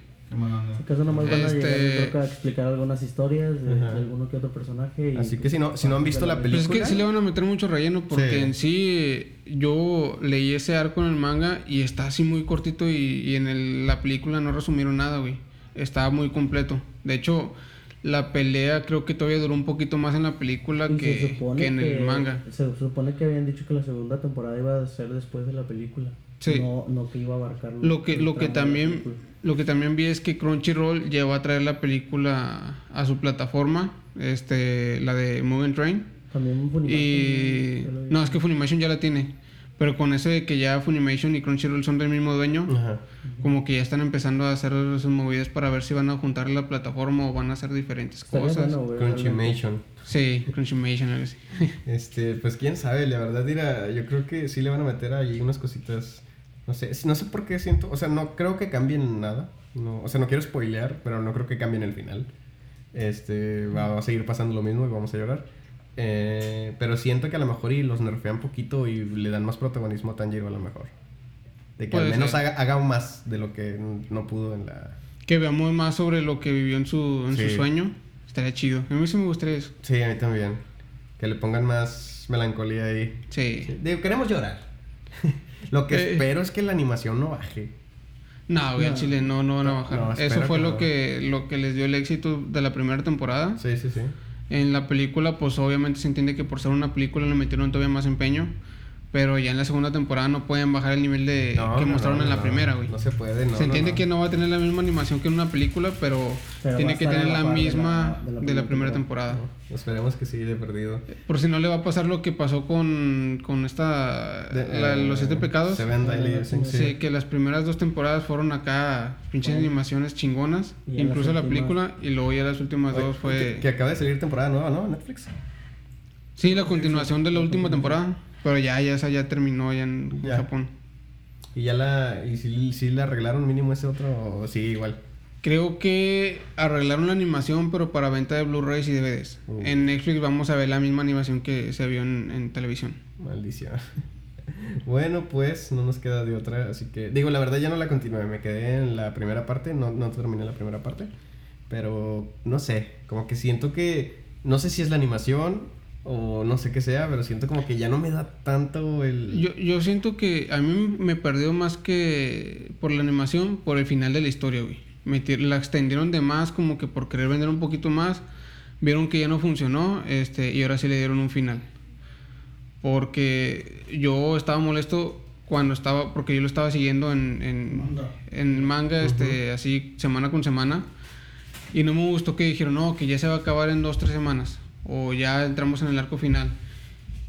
Si acaso nomás van a Este- llegar creo que a explicar algunas historias de, de alguno que otro personaje. y, Así que pues, si no- si no han visto la película. Pues es que sí le van a meter mucho relleno porque Sí. en sí yo leí ese arco en el manga y está así muy cortito y, y en el- la película no resumieron nada, güey. Está muy completo. De hecho, la pelea creo que todavía duró un poquito más en la película Y que, que en el manga. Se supone que habían dicho que la segunda temporada iba a ser después de la película. Sí. No, no que iba a abarcar Lo que, lo que también lo que también vi es que Crunchyroll llegó a traer la película a su plataforma, este, la de Mugen Train. También Funimation, Y ya no, es que Funimation ya la tiene. Pero con eso de que ya Funimation y Crunchyroll son del mismo dueño, Ajá. como que ya están empezando a hacer sus movidas para ver si van a juntar la plataforma o van a hacer diferentes cosas. bueno, güey. Sí, Crunchymation, algo así. Este, pues quién sabe, la verdad, mira, yo creo que sí le van a meter ahí unas cositas. No sé, no sé por qué siento, o sea, no creo que cambien nada. No, o sea, no quiero spoilear, pero no creo que cambien el final. Este, va a seguir pasando lo mismo y vamos a llorar. Eh, pero siento que a lo mejor y los nerfean poquito y le dan más protagonismo a Tanjiro a lo mejor. De que al Puede menos ser. haga, haga más de lo que no pudo en la... Que veamos más sobre lo que vivió en su, en Sí. su sueño. Estaría chido. A mí sí me gustaría eso. Sí, a mí también. Que le pongan más melancolía ahí. Sí. Digo, queremos llorar. Lo que Eh. espero es que la animación no baje. No, güey, al No. chile no, no van a bajar. No, eso fue que lo no. que, lo que les dio el éxito de la primera temporada. Sí, sí, sí. En la película, pues obviamente se entiende que por ser una película le metieron todavía más empeño. Pero ya en la segunda temporada no pueden bajar el nivel de No, que no, mostraron no, en la no, primera, güey. No se puede, no. se entiende no, que no va a tener la misma animación que en una película, pero, Pero tiene que tener la la par de la- misma de la de la primera temporada. Esperemos que sí, de perdido. Por si no le va a pasar lo que pasó con, con esta. De- la- eh, los siete pecados. Seven Deadly Sí, sí. que las primeras dos temporadas fueron acá pinches Bueno. animaciones chingonas, Y incluso la película, y luego ya las últimas Oye, dos fue... Que, que acaba de salir temporada nueva, ¿no? Netflix. Sí, la continuación de la última temporada, pero ya, ya esa ya terminó ya en Ya. Japón. Y ya la. ¿Y si, si le arreglaron mínimo ese otro? O sí, igual. Creo que arreglaron la animación, pero para venta de Blu-rays y DVDs. Uh. En Netflix vamos a ver la misma animación que se vio en, en televisión. Maldición. bueno, pues no nos queda de otra. Así que. Digo, la verdad ya no la continué. Me quedé en la primera parte. No, no terminé la primera parte. Pero no sé. Como que siento que. No sé si es la animación. O no sé qué sea. Pero siento como que ya no me da tanto el. Yo, yo siento que a mí me perdió más que por la animación, por el final de la historia, güey. Metir- la extendieron de más como que por querer vender un poquito más. Vieron que ya no funcionó este, y ahora sí le dieron un final. Porque yo estaba molesto cuando estaba, porque yo lo estaba siguiendo en, en, Manga. en manga, este, así semana con semana. Y no me gustó que dijeron, no, que ya se va a acabar en dos, tres semanas. O ya entramos en el arco final.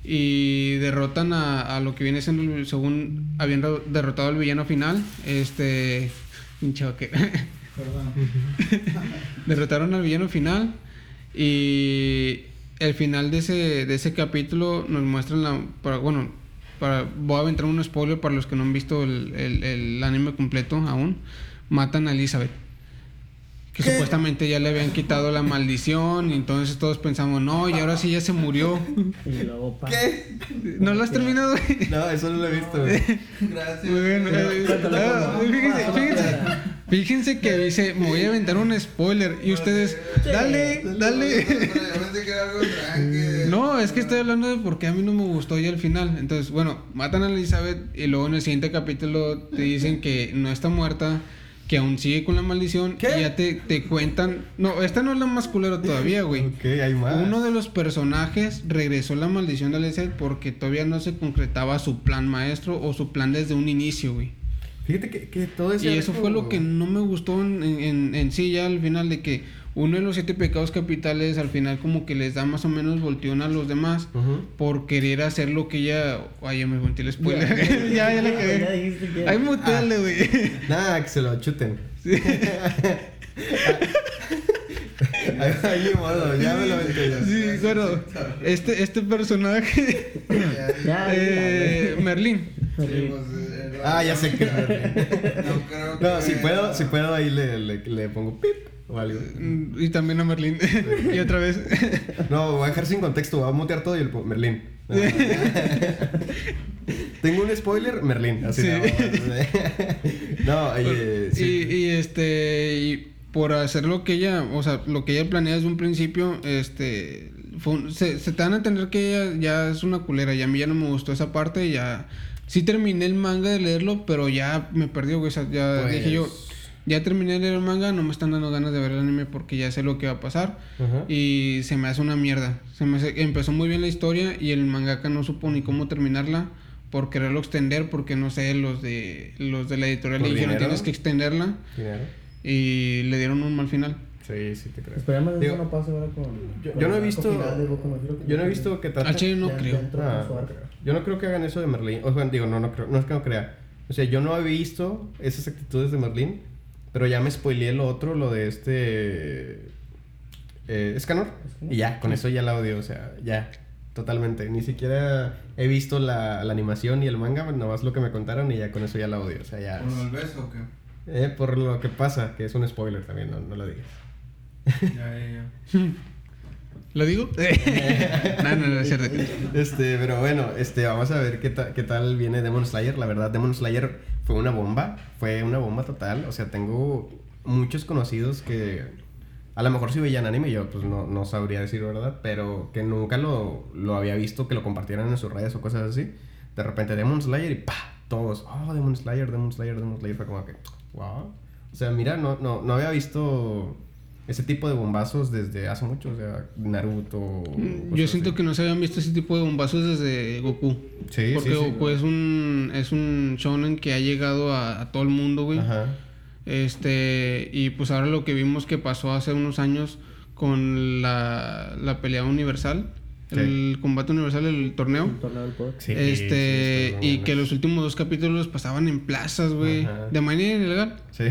Y derrotan a, a lo que viene siendo, el- según habían ro- derrotado al villano final. Este. Pinche. Perdón. derrotaron al villano final. Y el final de ese, de ese capítulo nos muestran la. Para, bueno, para, voy a aventar un spoiler para los que no han visto el, el- el anime completo aún. matan a Elizabeth. Que supuestamente ya le habían quitado la maldición y entonces todos pensamos, no, y ahora sí ya se murió. Y luego pa. ¿Qué? ¿No lo has terminado? No, eso no lo he visto, güey. Gracias. Muy bien, eh, fíjense, fíjense, fíjense que dice, me voy a aventar un spoiler y ustedes, dale, dale. No, es que estoy hablando de por qué a mí no me gustó ya al final. Entonces, bueno, matan a Elizabeth y luego en el siguiente capítulo te dicen que no está muerta, que aún sigue con la maldición ¿Qué? y ya te, te cuentan... No, esta no es la más culera todavía, güey. Ok, hay más. Uno de los personajes regresó la maldición de Elizabeth porque todavía no se concretaba su plan maestro o su plan desde un inicio, güey. Fíjate que, que todo ese Y eso fue lo que no me gustó en, en, en sí ya al final de que uno de los siete pecados capitales al final como que les da más o menos volteón a los demás por querer hacer lo que ella... Ay, ya me conté el spoiler. ya, ya, le Ya cagué. dijiste que. Ay, muteale, güey. Nada, que se lo chuten. Ahí ahí modo, ya me lo ya. Sí, bueno, este, este personaje, Ya, eh, Merlín, Sí. Ah, ya sé que. No creo que. No, si puedo, si puedo ahí le, le, le pongo pip o algo. mm, y también a Merlín, y otra vez. No, voy a dejar sin contexto, voy a mutear todo y el Merlín. Tengo un spoiler, Merlín. Así Sí. No, oye, Y, sí. y este, y por hacer lo que ella, o sea, lo que ella planea desde un principio, este, fue un- se, se te dan a entender que ella ya es una culera y a mí ya no me gustó esa parte, ya, sí terminé el manga de leerlo, pero ya me perdió, güey, o sea, ya Pues- dije yo, ya terminé de leer el manga, no me están dando ganas de ver el anime porque ya sé lo que va a pasar Ajá. y se me hace una mierda. Se me hace- empezó muy bien la historia y el mangaka no supo ni cómo terminarla por quererlo extender porque no sé, los de los de la editorial ¿Por le dijeron tienes que extenderla Dinero. y le dieron un mal final. Sí, sí te creo. Esperemos que Digo, eso no pase ahora con. yo- con yo no he visto- de no Yo no he visto que trata... Al chile no ya creo. Ah, no creo. Yo no creo que hagan eso de Merlín. O sea, digo, no, no creo. No es que no crea. O sea, yo no he visto esas actitudes de Merlín. Pero ya me spoileé lo otro, lo de este. Eh, Escanor. Y ya, con eso ya la odio. O sea, ya. Totalmente. Ni siquiera he visto la, la animación y el manga. Nomás lo que me contaron y ya con eso ya la odio. O sea, ya. ¿Por el beso o qué? Eh, por lo que pasa, que es un spoiler también, no, no lo digas. Ya, ya, ya. ¿Lo digo? no, no, no, es cierto. Este, pero bueno, este, vamos a ver qué, ta- qué tal viene Demon Slayer. La verdad, Demon Slayer fue una bomba. Fue una bomba total. O sea, tengo muchos conocidos que a lo mejor si veían anime, yo pues no, no sabría decir verdad, pero que nunca lo, lo había visto, que lo compartieran en sus redes o cosas así. De repente Demon Slayer y pa, todos, oh, Demon Slayer, Demon Slayer, Demon Slayer. Fue como que, wow. O sea, mira, no, no, no había visto ese tipo de bombazos desde hace mucho. O sea, Naruto. Yo cosas siento así. que no se habían visto ese tipo de bombazos desde Goku. Sí, Porque sí, sí, Goku güey. es un es un shonen que ha llegado a, a todo el mundo, güey. Ajá. Este, y pues ahora lo que vimos que pasó hace unos años con la, la pelea universal, Sí. el combate universal, el torneo. El torneo del poder. Sí, este, sí, y que los últimos dos capítulos pasaban en plazas, güey, de manera ilegal. Sí.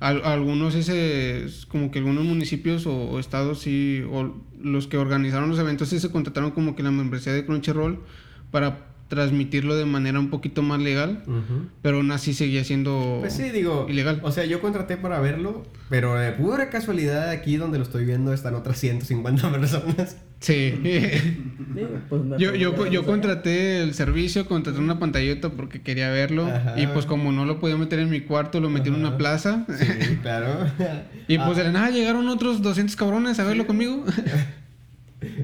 Al- algunos ese como que algunos municipios o, o estados sí o los que organizaron los eventos sí se contrataron como que la membresía de Crunchyroll para transmitirlo de manera un poquito más legal, pero aún así seguía siendo Pues sí, digo. ilegal. O sea, yo contraté para verlo, pero de pura casualidad aquí donde lo estoy viendo están otras 150 personas. Sí. Pues, yo, yo, yo contraté el servicio, contraté una pantallota porque quería verlo. Ajá. Y pues como no lo podía meter en mi cuarto, lo metí en una plaza. Sí, claro. Y pues Ah, de la nada llegaron otros 200 cabrones a verlo conmigo.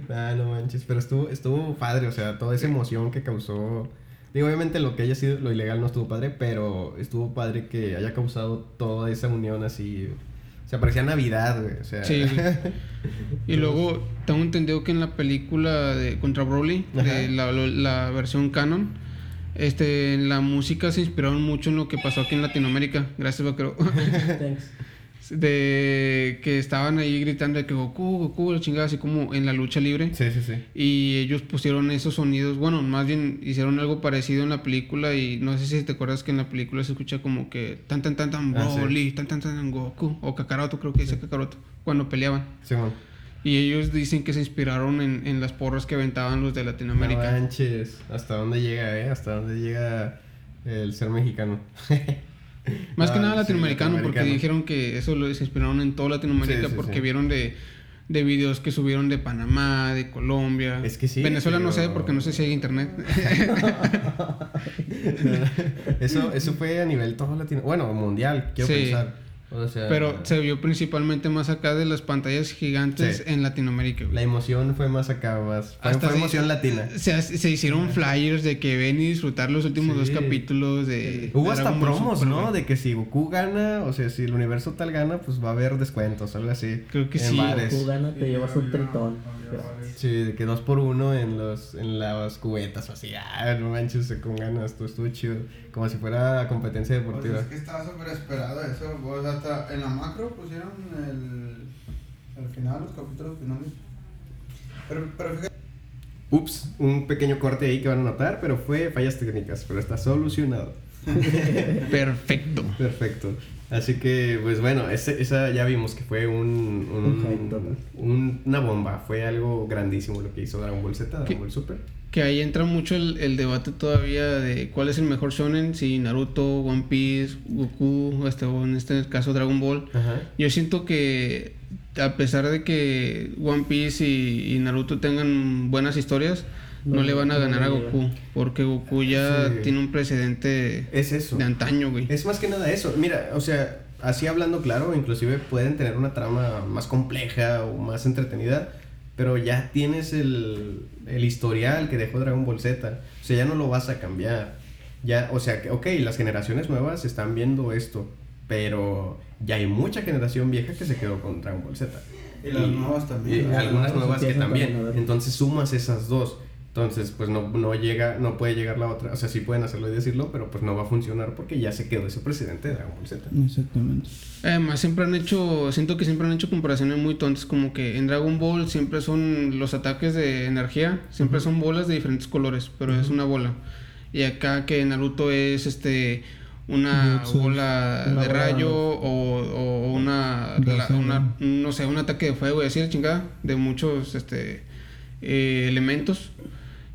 Ah, no manches, pero estuvo, estuvo padre, o sea, toda esa emoción que causó. Digo, obviamente lo que haya sido lo ilegal no estuvo padre, pero estuvo padre que haya causado toda esa unión así. O sea, parecía Navidad, güey. O sea, Sí, güey. Y luego tengo entendido que en la película de contra Broly, de la, la versión canon, este, en la música se inspiraron mucho en lo que pasó aquí en Latinoamérica. Gracias, Vaquero. Thanks. De que estaban ahí gritando de que Goku, Goku, la chingada, así como en la lucha libre. sí, sí, sí. Y ellos pusieron esos sonidos, bueno, más bien hicieron algo parecido en la película y no sé si te acuerdas que en la película se escucha como que tan tan tan tan Ah, sí. Broly, tan tan tan Goku o Kakaroto, creo que dice Kakaroto, cuando peleaban. Simón. Y ellos dicen que se inspiraron en, en las porras que aventaban los de No Latinoamérica. manches. ¿Hasta dónde llega, eh? ¿Hasta dónde llega el ser mexicano? Más que Ah, nada sí, latinoamericano, porque dijeron que eso lo se inspiraron en toda Latinoamérica Sí, porque vieron de, de videos que subieron de Panamá, de Colombia. Es que sí, Venezuela no sé porque no sé si hay internet. eso, eso fue a nivel todo latino. Bueno, mundial, quiero Sí. pensar. O sea, Pero se vio principalmente más acá de las pantallas gigantes Sí. en Latinoamérica. güey. la emoción fue más acá, más. Fue, Hasta fue se- emoción latina. Se, se hicieron flyers de que ven y disfrutar los últimos Sí. dos capítulos de. Hubo de hasta promos, Super, ¿no? güey. De que si Goku gana, o sea, si el universo tal gana, pues va a haber descuentos, algo así. Creo que en sí. bares. Tú gana, te llevas un tritón. Sí, de que dos por uno en los en las cubetas o así. Ah, no manches, con ganas, esto estuvo chido. Como si fuera competencia Pues deportiva. es que estaba súper esperado eso. pues, hasta en la macro pusieron el, el final, los capítulos finales. Pero, pero fíjate. Ups, un pequeño corte ahí que van a notar, pero fue fallas técnicas, pero está solucionado. Perfecto. Perfecto. Así que, pues bueno, ese- esa ya vimos que fue un, un- una bomba. Fue algo grandísimo lo que hizo Dragon Ball Z, Dragon ¿Qué? Ball Super. Que ahí entra mucho el, el debate todavía de cuál es el mejor shonen, si Naruto, One Piece, Goku, este, o en este caso Dragon Ball. Ajá. Yo siento que a pesar de que One Piece y, y Naruto tengan buenas historias, no, No, le van a no ganar a Goku, porque Goku ya Sí. tiene un precedente Es eso. de antaño, güey. Es más que nada eso. Mira, o sea, así hablando claro, inclusive pueden tener una trama más compleja o más entretenida, pero ya tienes el, el historial que dejó Dragon Ball Z. O sea, ya no lo vas a cambiar. Ya, o sea, que, ok, las generaciones nuevas están viendo esto, pero ya hay mucha generación vieja que se quedó con Dragon Ball Z. Y las nuevas también, y algunas nuevas que también. Entonces sumas esas dos. Entonces, pues no, no llega, no puede llegar la otra. O sea, sí pueden hacerlo y decirlo, pero pues no va a funcionar porque ya se quedó ese precedente de Dragon Ball Z. Exactamente. Además, siempre han hecho, siento que siempre han hecho comparaciones muy tontas, como que en Dragon Ball siempre son los ataques de energía, siempre son bolas de diferentes colores, pero es una bola. Y acá que Naruto es este una bola Una de bola- rayo o, o una, la- Raza, una- no sé, un ataque de fuego y así de chingada, de muchos este eh, elementos.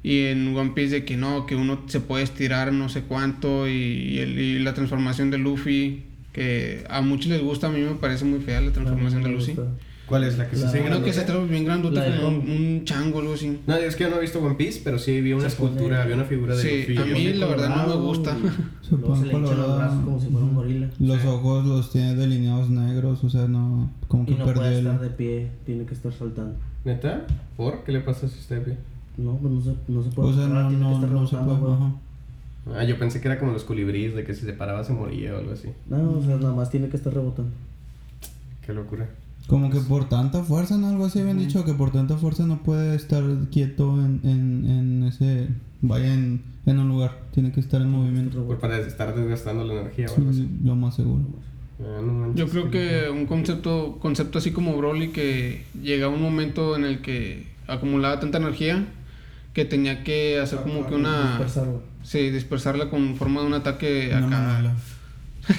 Y en One Piece de que no, que uno se puede estirar no sé cuánto y, y el- y la transformación de Luffy, que a muchos les gusta, a mí me parece muy fea la transformación de Luffy. ¿Cuál es la que se La- sigue Uno que se trae bien de como un, un chango o algo así. No, es que yo no he visto One Piece, pero sí vi una Se pone- escultura, vi una figura de Sí, Luffy. a mí la verdad no me gusta. Se se pone los colorado. brazos como si fuera un gorila. Los Sí. ojos los tiene delineados negros, o sea, no. Como que Y no puede el. estar de pie, tiene que estar saltando. ¿Neta? ¿Por? ¿Qué le pasa si está de pie? No, pues no se, no se puede. O sea, parar, no, tiene que no, estar no se rebotando, puede. güey. Ajá. Ah, yo pensé que era como los colibríes, de que si se paraba se moría o algo así. No, o sea, nada más tiene que estar rebotando. Qué locura. Como que por tanta fuerza, ¿no? Algo así habían dicho que por tanta fuerza no puede estar quieto en, en, en ese. Vaya en, en un lugar. Tiene que estar en movimiento. Por para estar desgastando la energía o algo así. Sí, lo más seguro. Ah, no manches, Yo creo que un concepto, concepto así como Broly que llegaba un momento en el que acumulaba tanta energía que tenía que hacer como que una... Dispersar, güey. Sí, dispersarla con forma de un ataque Una acá.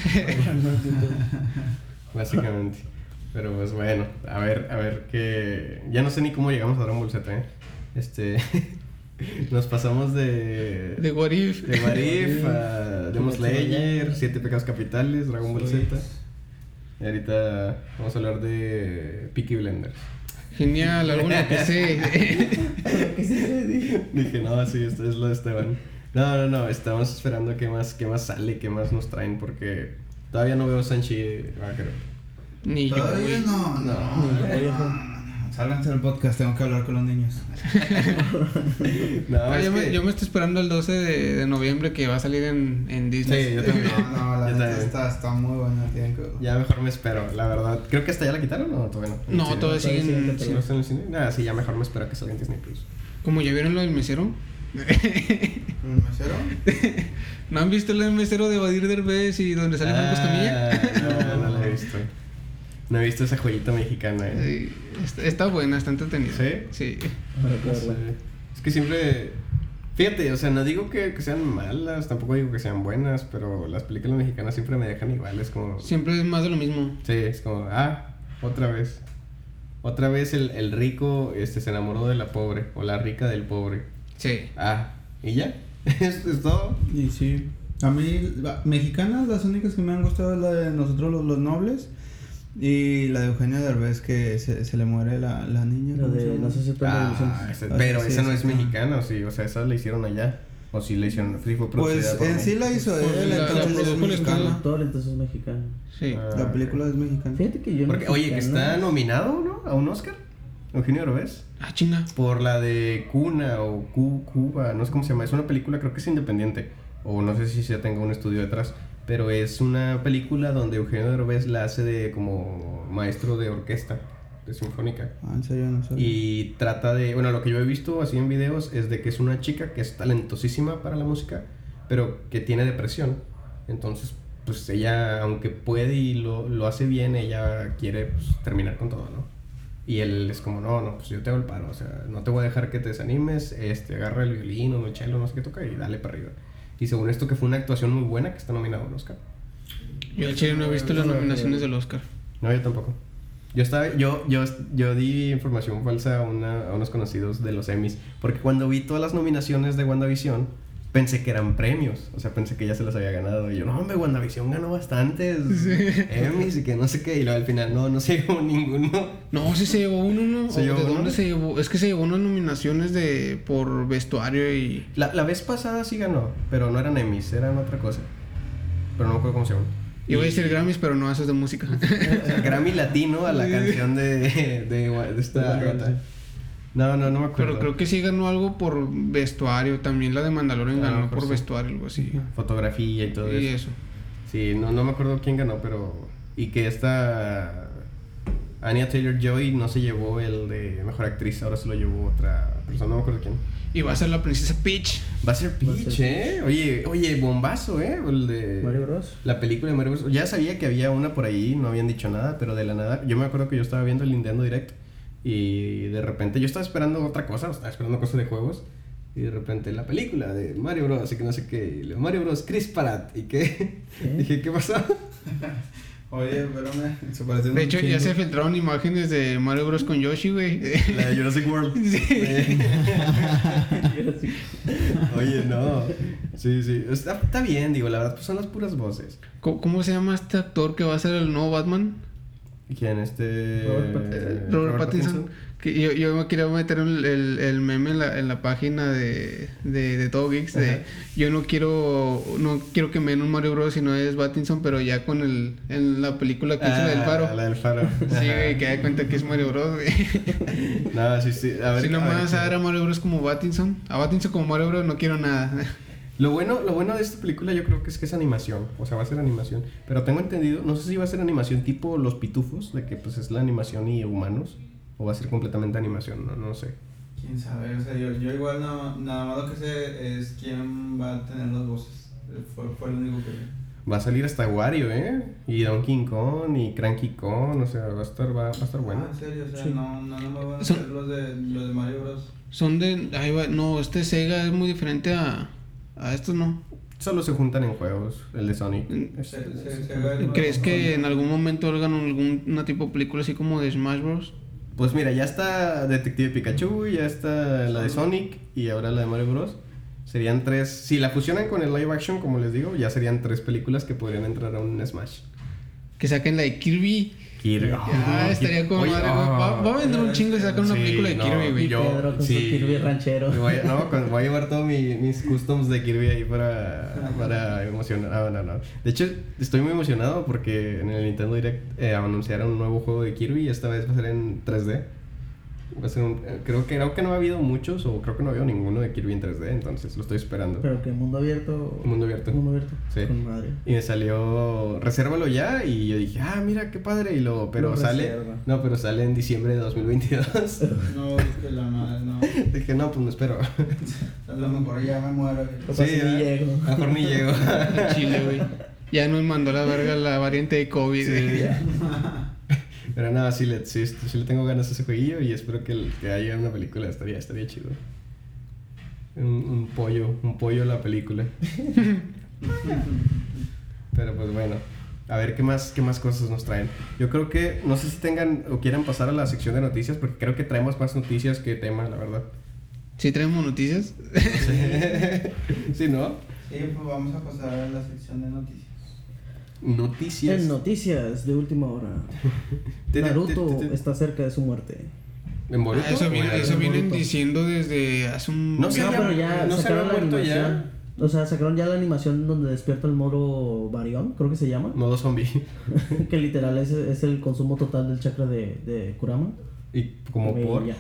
Básicamente. Pero pues bueno, a ver, a ver que... Ya no sé ni cómo llegamos a Dragon Ball Z, ¿eh? Este... Nos pasamos de... De What If. De Warif a Demon Slayer, Siete Pecados Capitales, Dragon Ball Z. Y ahorita vamos a hablar de Peaky Blenders. Genial, algo en lo que sé. ¿Qué se dice? Dije, no, sí, esto es lo de Esteban. No, no, no, estamos esperando qué más, qué más sale, qué más nos traen, porque todavía no veo Sanchi ah, creo. Ni yo, Todavía no, no, No, no, viejo. no, no. Sálganse del podcast, tengo que hablar con los niños. No, Ah, yo, me, que- yo me estoy esperando el 12 de, de noviembre que va a salir en, en Disney. Sí, yo también. No, no, la neta está, está muy buena, que... Ya mejor me espero, la verdad. Creo que hasta ya la quitaron o todavía no. ¿En No, todavía siguen. siguen ¿Sí no está en el cine? Nada, sí, ya mejor me espero que salga en Disney Plus. Como ya vieron lo del mesero. ¿El mesero? ¿No han visto lo del mesero de Badir Derbez y donde sale Franco Escamilla? Ah, No, no la he visto. No he visto esa joyita mexicana, eh. Sí, está, está buena, está entretenida. ¿Sí? Sí. Para. Es que siempre. Fíjate, o sea, no digo que, que sean malas, tampoco digo que sean buenas, pero las películas mexicanas siempre me dejan iguales, como. Siempre es más de lo mismo. Sí, es como, ah, otra vez. Otra vez el, el rico este, se enamoró de la pobre, o la rica del pobre. Sí. Ah, ¿y ya? ¿Es, es todo? Y sí. A mí, mexicanas, las únicas que me han gustado es la de Nosotros los, los Nobles y la de Eugenio Derbez que se, se le muere la, la niña. Lo ¿cómo se de no sé si Ah, ese- Ah, pero sí, esa no sí, es mexicana, sí. O sea, esa la hicieron allá. O sí la hicieron, sí fue Pues en México. sí la hizo Pues él, la- la entonces es el mexicana. Productor, entonces es mexicano. Sí. Ah, La película es mexicana. Fíjate que yo Porque, oye, que está mexicano- nominado, ¿no? A un Oscar. Eugenio Derbez. Ah, chinga. Por la de Cuna o Cu- Cuba, no sé cómo se llama. Es una película, creo que es independiente. O no sé si ya tenga un estudio detrás. Pero es una película donde Eugenio Derbez la hace de como maestro de orquesta, de sinfónica. Ah, en serio, no sé. Y trata de, bueno, lo que yo he visto así en videos es de que es una chica que es talentosísima para la música, pero que tiene depresión. Entonces, pues ella, aunque puede y lo, lo hace bien, ella quiere pues, terminar con todo, ¿no? Y él es como, no, no, pues yo te hago el paro, o sea, no te voy a dejar que te desanimes, este, agarra el violín o el cello, no sé qué toca y dale para arriba. Y según esto que fue una actuación muy buena que está nominado al Oscar. Yo al chile no he visto las nominaciones del Oscar. No, yo tampoco. Yo estaba, yo, yo, yo di información falsa a, una- a unos conocidos de los Emmys, porque cuando vi todas las nominaciones de WandaVision, pensé que eran premios, o sea, pensé que ya se los había ganado, y yo, no, hombre, WandaVision ganó bastantes Emmys y que no sé qué, y luego al final, no, no se llevó ninguno. No, sí se llevó uno, ¿no? ¿Se ¿O llevó ¿De uno? dónde se llevó? Es que se llevó unas nominaciones de por vestuario y... La, la vez pasada sí ganó, pero no eran Emmys, eran otra cosa. Pero no me acuerdo cómo se llama. Iba a decir Grammys, pero no haces de música. Grammy latino a la canción de, de, de esta. No, no, no me acuerdo. Pero creo que sí ganó algo por vestuario. También la de Mandalorian Ah, ganó pues por sí. vestuario, algo así. Fotografía y todo Y eso. eso. Sí, no, no me acuerdo quién ganó, pero. Y que esta. Anya Taylor Joy no se llevó el de mejor actriz, ahora se lo llevó otra persona, no me acuerdo quién. Y va a ser la princesa Peach. Va a ser a Peach, ser ¿eh? Oye, oye, bombazo, ¿eh? El de. Mario Bros. La película de Mario Bros. Ya sabía que había una por ahí, no habían dicho nada, pero de la nada. Yo me acuerdo que yo estaba viendo el Nintendo Direct y de repente yo estaba esperando otra cosa, estaba esperando cosas de juegos. Y de repente la película de Mario Bros. Y que no sé qué. y Mario Bros. Chris Pratt. ¿Y qué? ¿Qué? Dije, ¿qué pasó? Oye, espérame, se parece De hecho, ya se filtraron imágenes de Mario Bros. con Yoshi, güey. La de Jurassic World. Oye, no. Sí, sí. Está, está bien, digo, la verdad, pues son las puras voces. ¿Cómo, cómo se llama este actor que va a ser el nuevo Batman? ¿Quién? Este. Robert Pattinson. Eh, Robert, Pattinson. Que yo, yo me quería meter el, el, el meme en la, en la página de, de, de Todo Geeks de Ajá. yo no quiero no quiero que me den un Mario Bros. si no es Pattinson, pero ya con el en la película que hizo la del Ah, faro. La del faro. Sí, güey, que da cuenta que es Mario Bros. güey. No, sí, sí. A ver, si no a me ver a dar a Mario Bros. como Pattinson, a Pattinson como Mario Bros. no quiero nada. Lo bueno, lo bueno de esta película yo creo que es que es animación, o sea, va a ser animación, pero tengo entendido, no sé si va a ser animación tipo Los Pitufos, de que pues es la animación y humanos, o va a ser completamente animación, no, no sé. Quién sabe, o sea, yo, yo igual nada, nada más lo que sé es quién va a tener las voces. Fue, fue lo único que vi. Va a salir hasta Wario, ¿eh? Y Donkey Kong y Cranky Kong, o sea, va a estar, va, va a estar bueno. Ah, en serio, o sea, Sí. no, no, no me van a Son- hacer los de, los de Mario Bros. Son de ahí va, no, este Sega es muy diferente a a estos no. Solo se juntan en juegos, el de Sonic. Mm. Se- se- se ¿Crees que en algún momento hagan alguna tipo de película así como de Smash Bros? Pues mira, ya está Detective Pikachu, ya está la de Sonic y ahora la de Mario Bros. Serían tres, si la fusionan con el live action, como les digo, ya serían tres películas que podrían entrar a un Smash. Que saquen la de Kirby. Kirby. Ah, estaría como Oye, madre, va, va a vender un chingo y sacan una Sí, película de Kirby, güey. Y Yo- Pedro con sí. su Kirby ranchero. Voy a, no, con- voy a llevar todos mi- mis customs de Kirby ahí para, para emocionar. Ah, no, no. De hecho, estoy muy emocionado porque en el Nintendo Direct eh, anunciaron un nuevo juego de Kirby y esta vez va a ser en 3D. Va a ser un- eh, creo, que, creo que no ha habido muchos o creo que no ha habido ninguno de Kirby en 3D, entonces lo estoy esperando. Pero que mundo abierto. Mundo abierto. Mundo abierto. Sí. Con madre. Y me salió, resérvalo ya, y yo dije, ah, mira, qué padre, y luego, pero Lo sale, reserva. no, pero sale en diciembre de 2022. No, es que la madre, no. dije, no, pues me espero. A lo mejor ya me muero. Capaz si ni llego. A lo mejor ni llego. En Chile, güey. Ya nos mandó la verga la variante de COVID. Sí. güey. Pero nada, sí le, sí, sí le tengo ganas a ese jueguillo y espero que, el- que haya una película, estaría, estaría chido. Un, un pollo, un pollo la película. Pero pues bueno, a ver qué más, qué más cosas nos traen. Yo creo que, no sé si tengan o quieran pasar a la sección de noticias, porque creo que traemos más noticias que temas, la verdad. ¿Sí traemos noticias? Sí, ¿no? Y pues vamos a pasar a la sección de noticias. Noticias. En noticias de última hora. Naruto está cerca de su muerte. ¿En Boruto? Ah, eso, viene- vienen Boruto. diciendo desde hace un... No sé, No, pero ya ¿no se sacaron la muerto ya? animación. O sea, sacaron ya la animación donde despierta el moro Barión, creo que se llama. Modo zombie. que literal es, es el consumo total del chakra de, de Kurama. ¿Y como Y por? ya.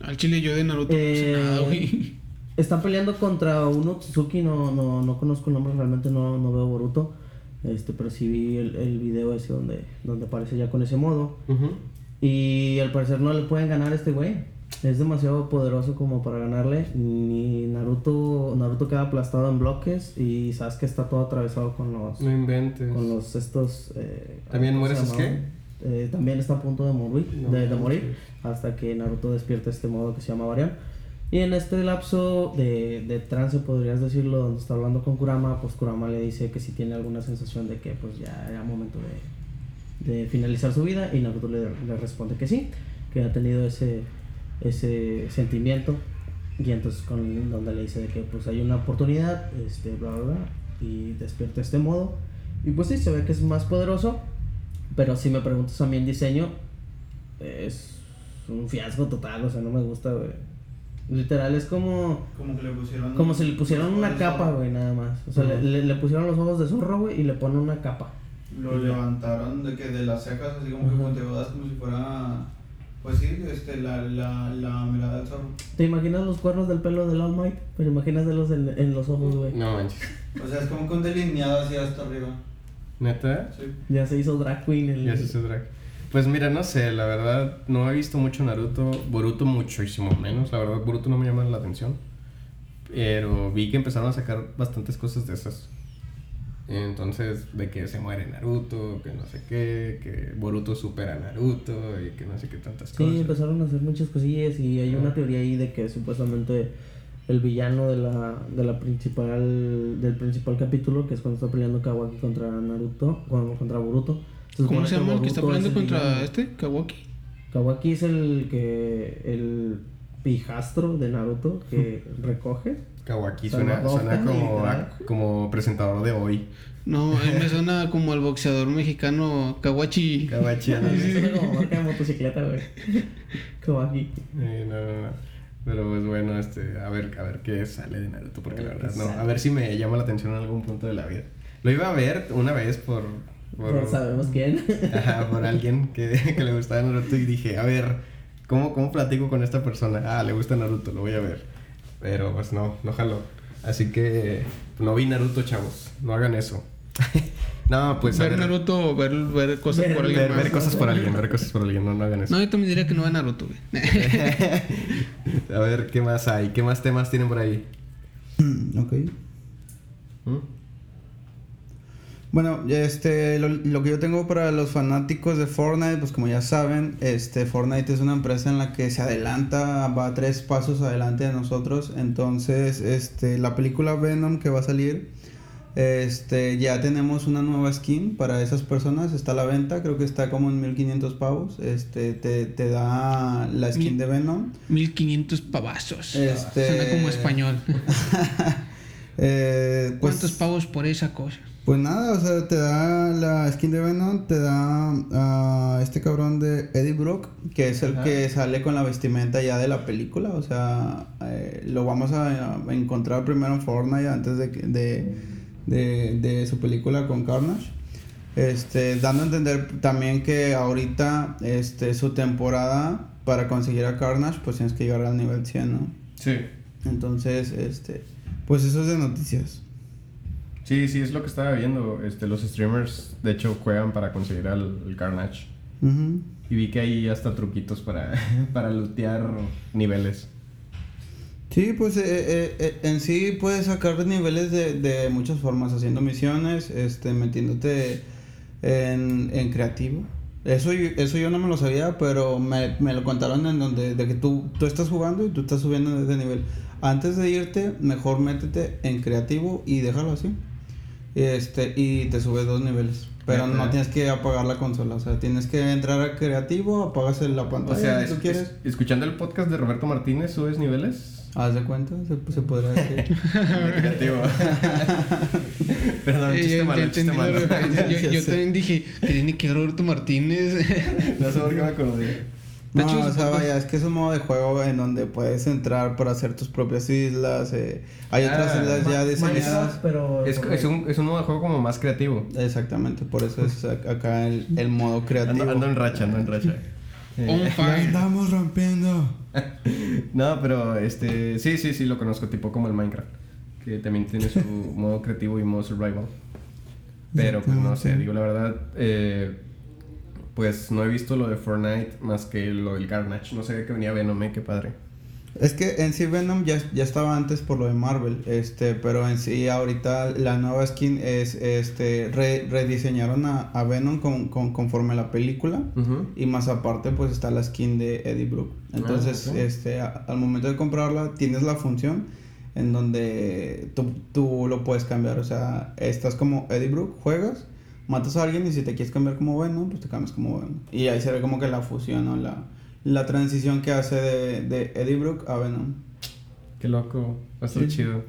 Al chile yo de Naruto no sé Eh, nada, güey. Están peleando contra un Otsutsuki, no, no, no conozco el nombre, realmente no, no veo Boruto. Este, pero sí vi el, el video ese donde, donde aparece ya con ese modo. Y al parecer no le pueden ganar a este güey. Es demasiado poderoso como para ganarle. Ni Naruto, Naruto queda aplastado en bloques y Sasuke está todo atravesado con los, No inventes. con los estos. eh, ¿También ¿cómo muere Sasuke? Eh, también está a punto de morir, No de, de manches. morir hasta que Naruto despierta este modo que se llama Varian. Y en este lapso de, de trance, podrías decirlo, donde está hablando con Kurama, pues Kurama le dice que si tiene alguna sensación de que pues ya era momento de, de finalizar su vida y Naruto le, responde que sí, que ha tenido ese, ese sentimiento y entonces con donde le dice de que pues hay una oportunidad, este, bla, bla, bla, y despierta este modo. Y pues sí, se ve que es más poderoso, pero si me preguntas a mí en diseño, es un fiasco total, o sea, no me gusta, güey. Literal, es como... Como que le pusieron. Como si le pusieran una capa, güey, nada más. O sea, le, le- le pusieron los ojos de zorro, güey, y le ponen una capa. Lo levantaron de que de las cejas, así como que Ajá. puntiagudas, como si fuera. Pues sí, este, la, la, la mirada del zorro. ¿Te imaginas los cuernos del pelo del All Might? Pero imagínatelos en, en los ojos, güey. No manches. O sea, es como que un delineado así hasta arriba. ¿Neta? Sí. Ya se hizo drag queen el... Ya se hizo drag. Pues mira, no sé, la verdad, no he visto mucho Naruto. Boruto muchísimo menos. La verdad, Boruto no me llama la atención. Pero vi que empezaron a sacar bastantes cosas de esas. Entonces, de que se muere Naruto, que no sé qué, que Boruto supera a Naruto y que no sé qué tantas Sí, cosas. empezaron a hacer muchas cosillas y hay una teoría ahí de que supuestamente el villano de la, de la principal del principal capítulo, que es cuando está peleando Kawaki contra Naruto, con- contra Boruto. ¿Cómo se llama el que está es peleando el contra villano. este? Kawaki. Kawaki es el que el pijastro de Naruto que recoge. Kawaki Suena suena, como, como presentador de hoy. No, mí me suena como el boxeador mexicano Kawachi. Kawachi. Me suena como marca de motocicleta, güey. Kawaki. Eh, no, no, no. Pero pues bueno, este, a ver, a ver qué sale de Naruto, porque la ver verdad, no, sale. a ver si me llama la atención en algún punto de la vida. Lo iba a ver una vez por... por No sabemos quién. Ajá, por alguien que, que le gustaba Naruto y dije, a ver, ¿cómo, ¿cómo platico con esta persona? Ah, le gusta Naruto, lo voy a ver. Pero pues no, no jaló. Así que no vi Naruto, chavos. No hagan eso. no, pues a ver ver, Naruto, ver, ver cosas Ver- por alguien ver, más. ver cosas por alguien, ver cosas por alguien, no, no hagan eso. No, yo también diría que no ve Naruto, güey. a ver, ¿qué más hay? ¿Qué más temas tienen por ahí? Ok. ¿Mm? Bueno, este, lo, lo que yo tengo para los fanáticos de Fortnite, pues como ya saben, este, Fortnite es una empresa en la que se adelanta, va tres pasos adelante de nosotros. Entonces, este, la película Venom que va a salir, este, ya tenemos una nueva skin para esas personas, está a la venta, creo que está como en 1500 pavos, este, te, te da la skin de Venom. 1500 pavazos. Este- Suena como español. Eh, pues- ¿Cuántos pavos por esa cosa? Pues nada, o sea, te da la skin de Venom, te da a este cabrón de Eddie Brock, que es el Ajá. que sale con la vestimenta ya de la película, o sea, eh, lo vamos a, a encontrar primero en Fortnite antes de, de, de su película con Carnage. Este, dando a entender también que ahorita este, su temporada para conseguir a Carnage, pues tienes que llegar al nivel 100, ¿no? Sí. Entonces, este, pues eso es de noticias. Sí, sí, es lo que estaba viendo. Este, los streamers, de hecho, juegan para conseguir al, Carnage. Y vi que hay hasta truquitos para, para lootear niveles. Sí, pues eh, eh, eh, en sí puedes sacar niveles de, de muchas formas, haciendo misiones, este, metiéndote en, en creativo. Eso, yo- eso yo no me lo sabía, pero me, me lo contaron en donde de que tú, tú estás jugando y tú estás subiendo de nivel. Antes de irte, mejor métete en creativo y déjalo así. Este, y te subes dos niveles. Pero no tienes que apagar la consola, o sea, tienes que entrar a creativo, apagas la O pantalla sea, si tú es- quieres. es- escuchando el podcast de Roberto Martínez, ¿subes niveles? ¿Haz de cuenta? Se, se podría decir. Creativo. Perdón, Eh, chiste malo, ya chiste malo. Yo, yo también dije, tiene que Roberto Martínez. No sé por qué me acordé. De No, hecho, o sea, supongo- vaya, es que es un modo de juego en donde puedes entrar para hacer tus propias islas. eh, Hay otras Ah, islas ya diseñadas. Pero... Es, es, un, es un modo de juego como más creativo. Exactamente, por eso es ac- acá el, el modo creativo. Ando, ando en racha, ando en racha. Eh, ¡La fire. andamos rompiendo! no, pero este. Sí, sí, sí, lo conozco, tipo como el Minecraft. Que también tiene su modo creativo y modo survival. Pero pues no sé, digo la verdad. eh, pues no he visto lo de Fortnite más que lo del Carnage. No sabía que venía Venom, eh, qué padre. Es que en sí Venom ya, ya estaba antes por lo de Marvel, este, pero en sí ahorita la nueva skin es, este, re- rediseñaron a, a Venom con, con- conforme a la película y más aparte pues está la skin de Eddie Brooke. Entonces, ok. este, a- al momento de comprarla tienes la función en donde tú, tú lo puedes cambiar, o sea, estás como Eddie Brooke, juegas, matas a alguien y si te quieres cambiar como Venom, pues te cambias como Venom. Y ahí se ve como que la fusión o la, la transición que hace de, de Eddie Brooke a Venom. Qué loco. Va a estar chido.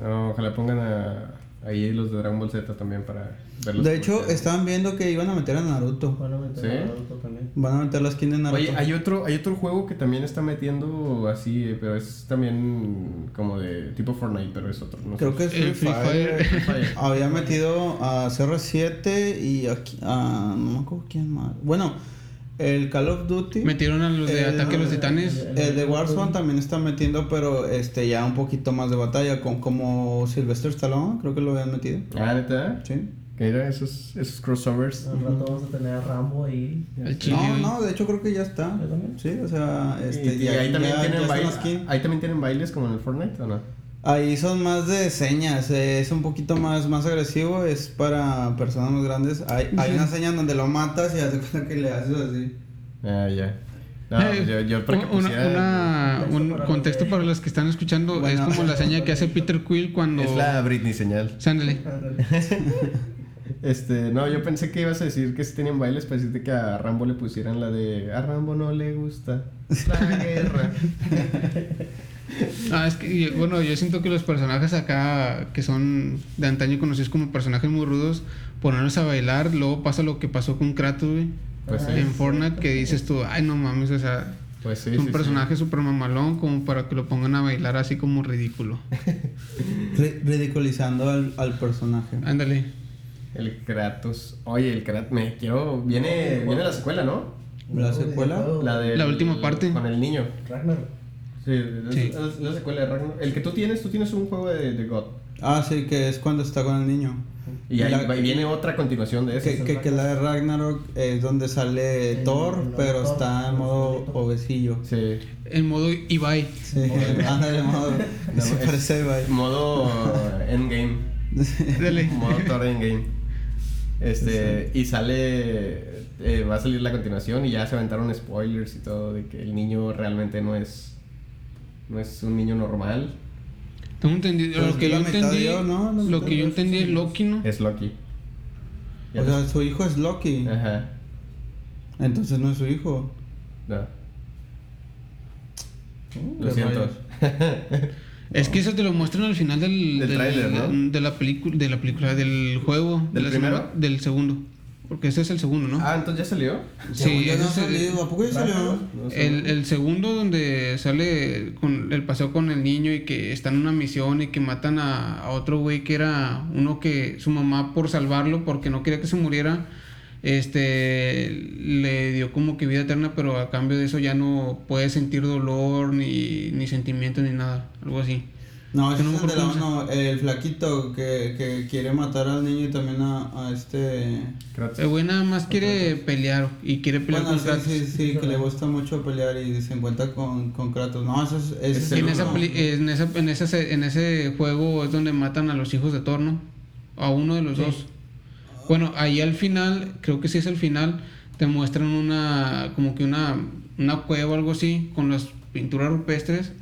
No, ojalá pongan a, ahí los de Dragon Ball Z también para verlos. De hecho, estaban viendo que iban a meter a Naruto. Bueno, me ¿Sí? Naruto también. Van a meter la skin de Naruto. Oye, hay otro, hay otro juego que también está metiendo así, eh, pero es también como de tipo Fortnite, pero es otro. No Creo sé. que es Free, El Free Fire. Fire. Fire. Había metido a CR7 y a, a- no me acuerdo quién más. Bueno, el Call of Duty. Metieron a los de El- Ataque a los Titanes. El de Warzone también está metiendo, pero este ya un poquito más de batalla, con, como Sylvester Stallone, creo que lo habían metido. Ah, neta. Sí. Que era esos, esos crossovers. Al rato vamos a tener a Rambo ahí. El chile, No, no, de hecho creo que ya está. ¿Ya también? Sí, o sea, este, y, y ya, ahí también ya- tienen ya bailes. Ahí también tienen bailes como en el Fortnite, ¿o no? Ahí son más de señas, eh, es un poquito más, más agresivo, es para personas más grandes. Hay, hay una seña donde lo matas y hace cuenta que le haces así. Ah, ya. No, Eh, yo, yo para que una- pusiera- una- un para contexto los para los que están escuchando Bueno. es como la seña que hace Peter Quill cuando Es la Britney señal. Sándale. Este, no, yo pensé que ibas a decir que sí tenían bailes para decirte que a Rambo le pusieran la de a Rambo no le gusta la guerra. Ah, es que, bueno, yo siento que los personajes acá, que son de antaño conocidos como personajes muy rudos, ponerlos a bailar, luego pasa lo que pasó con Kratos, güey. Pues sí. En Fortnite, que dices tú, ay, no mames, o sea, Pues sí, es un sí. personaje súper mamalón como para que lo pongan a bailar así como ridículo. Ri- ridiculizando al, al personaje. Ándale. El Kratos. Oye, el Kratos. Me quiero. Viene, viene la secuela, ¿no? ¿La secuela? La de. La última parte. Con el niño. Ragnar. Sí, es, Sí. la secuela de Ragnarok. El que tú tienes, tú tienes un juego de, de God. Ah, sí, que es cuando está con el niño. Y ahí La- viene otra continuación de ese. Que, que, que la de Ragnarok es donde sale El- Thor, el pero Thor, está en modo obesillo. Sí. En modo Ibai. Sí, ándale, modo. No, se es parece Ibai. Modo Endgame. Dale. Modo Thor Endgame. Este, y sale. eh, va a salir la continuación y ya se aventaron spoilers y todo de que el niño realmente no es. No es un niño normal. Tengo entendido. Pues Lo que yo entendí. dio, ¿no? La Lo que yo entendí sí. es Loki, ¿no? Es Loki. Ya O sea, su hijo es Loki. Ajá. Entonces no es su hijo. No. Uh, Lo siento. Es que eso te lo muestran al final del, Del tráiler, ¿no? de la película, de la película, del juego, de ¿Del primero? segunda- del segundo, porque ese es el segundo, ¿no? Ah, entonces ya salió. Sí, ya no salido. ¿A poco ya salió? No. El, el segundo donde sale con el paseo con el niño y que está en una misión y que matan a, a otro güey que era uno que su mamá por salvarlo porque no quería que se muriera este le dio como que vida eterna pero a cambio de eso ya no puede sentir dolor ni, ni sentimiento ni nada algo así No, ese es el de la el flaquito que, que quiere matar al niño y también a, a este... Kratos. el güey nada más quiere pelear y quiere pelear Bueno, con sí, Kratos sí, sí, que le gusta mucho pelear y se encuentra con, con Kratos. No, eso es... ese es en, el esa peli- en, esa, en, ese, en ese juego es donde matan a los hijos de Thor, ¿no? A uno de los dos. Bueno, ahí al final, creo que sí es el final, te muestran una, como que una, una cueva o algo así, con las pinturas rupestres,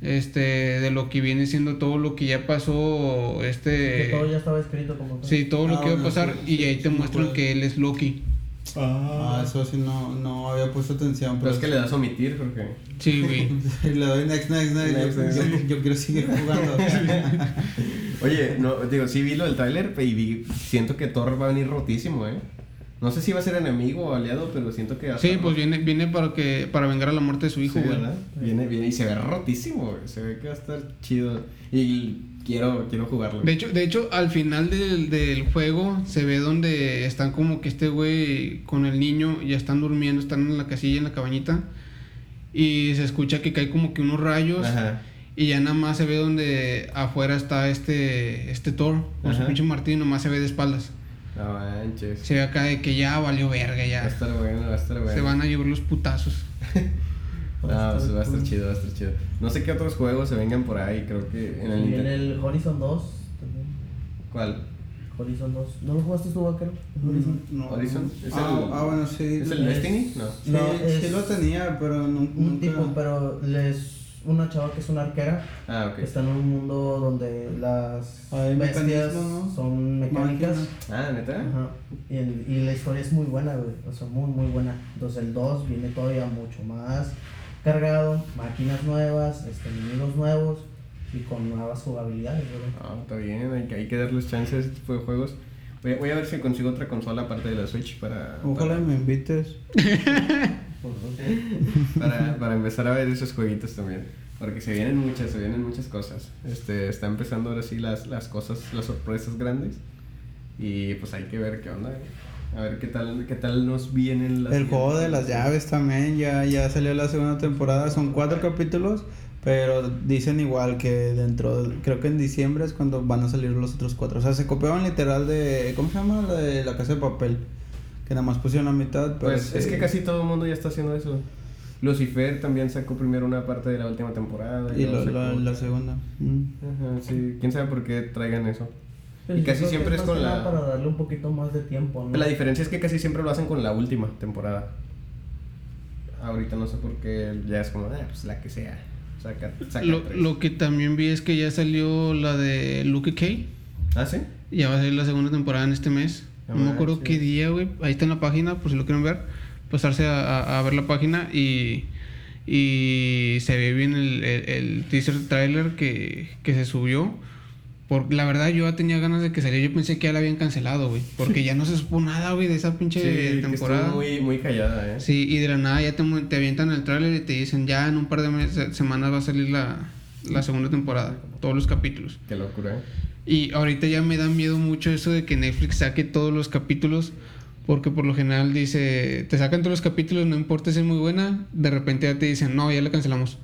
este, de lo que viene siendo todo lo que ya pasó, Que este... todo ya estaba escrito como. Sí, todo lo Ah, que iba a pasar, sí, y sí, ahí sí te muestran que él es Loki. Ah, eso sí no, no había puesto atención. Pero es que le das a omitir, Jorge. Sí, güey. le doy next, next, next. Next, yo, next. yo- yo quiero seguir jugando. Oye, no, digo, sí vi lo del tráiler y vi, siento que Thor va a venir rotísimo, ¿eh? No sé si va a ser enemigo o aliado, pero siento que... va a Sí, pues viene, viene para que para vengar a la muerte de su hijo, Sí, güey. ¿verdad? Viene, viene y se ve rotísimo, güey. Se ve que va a estar chido. Y quiero, quiero jugarlo. De hecho, de hecho, al final del, del juego se ve donde están como que este güey con el niño ya están durmiendo, están en la casilla, en la cabañita. Y se escucha que cae como que unos rayos. Ajá. Y ya nada más se ve donde afuera está este, este Thor con su Ajá. pinche martillo, nomás se ve de espaldas. No manches. Se ve acá de que ya valió verga, Va a ya. estar bueno, va a estar bueno. Se van a llevar los putazos. No, pues va a estar chido, va a estar chido. No sé qué otros juegos se vengan por ahí, creo que en el Y Nintendo. el Horizon 2 también. ¿Cuál? Horizon 2. ¿No lo jugaste tú, Vaquero? Horizon. No. Horizon, es ah, el- ah, bueno, sí. ¿Es el Es- Destiny? No. Sí, No, sí lo tenía, pero nu- Un nunca... tipo, pero es una chava que es una arquera. Ah, ok. Está en un mundo donde las Hay bestias ¿no? son mecánicas. Ah, ¿neta? Ajá. Y, el- y la historia es muy buena, güey. O sea, muy, muy buena. Entonces el 2 viene todavía mucho más cargado. Máquinas nuevas, este, enemigos nuevos y con nuevas jugabilidades, güey. Ah, está bien, hay que, hay que darles chance a ese tipo de juegos. Voy, a- voy a ver si consigo otra consola aparte de la Switch para, Ojalá me invites. para, para empezar a ver esos jueguitos también. Porque se vienen muchas, se vienen muchas cosas. Este, está empezando ahora sí las, las cosas, las sorpresas grandes. Y pues hay que ver qué onda. A ver qué tal, qué tal nos vienen las El juego de las llaves también, ya, ya salió la segunda temporada, son cuatro capítulos, pero dicen igual que dentro, de- creo que en diciembre es cuando van a salir los otros cuatro. O sea, se copiaban literal de, ¿cómo se llama? La de la casa de papel, que nada más pusieron la mitad, pero Pues sí. es que casi todo el mundo ya está haciendo eso. Lucifer también sacó primero una parte de la última temporada. Y luego lo- la, la segunda. Mm. Ajá, sí. ¿Quién sabe por qué traigan eso? Pero Y casi creo que siempre es más con la- Para darle un poquito más de tiempo, ¿no? La diferencia es que casi siempre lo hacen con la última temporada. Ahorita no sé por qué ya es como, ah, pues la que sea. Saca, saca Lo, tres. lo que también vi es que ya salió la de Luke Cage. ¿Ah, sí? Ya va a salir la segunda temporada en este mes. No No me acuerdo manches. qué día, güey. Ahí está en la página, por si lo quieren ver. Pasarse a, a- a ver la página y, y se ve bien el, el- el teaser trailer que, que se subió. Por, la verdad, yo ya tenía ganas de que saliera. Yo pensé que ya la habían cancelado, güey. Porque ya no se supo nada, güey, de esa pinche Sí, que temporada. muy, muy callada, ¿eh? Sí, y de la nada ya te, te avientan el tráiler y te dicen ya en un par de meses, semanas va a salir la, la segunda temporada, todos los capítulos. Qué locura, ¿eh? Y ahorita ya me da miedo mucho eso de que Netflix saque todos los capítulos, porque por lo general dice, te sacan todos los capítulos, no importa si es muy buena, de repente ya te dicen, no, ya la cancelamos.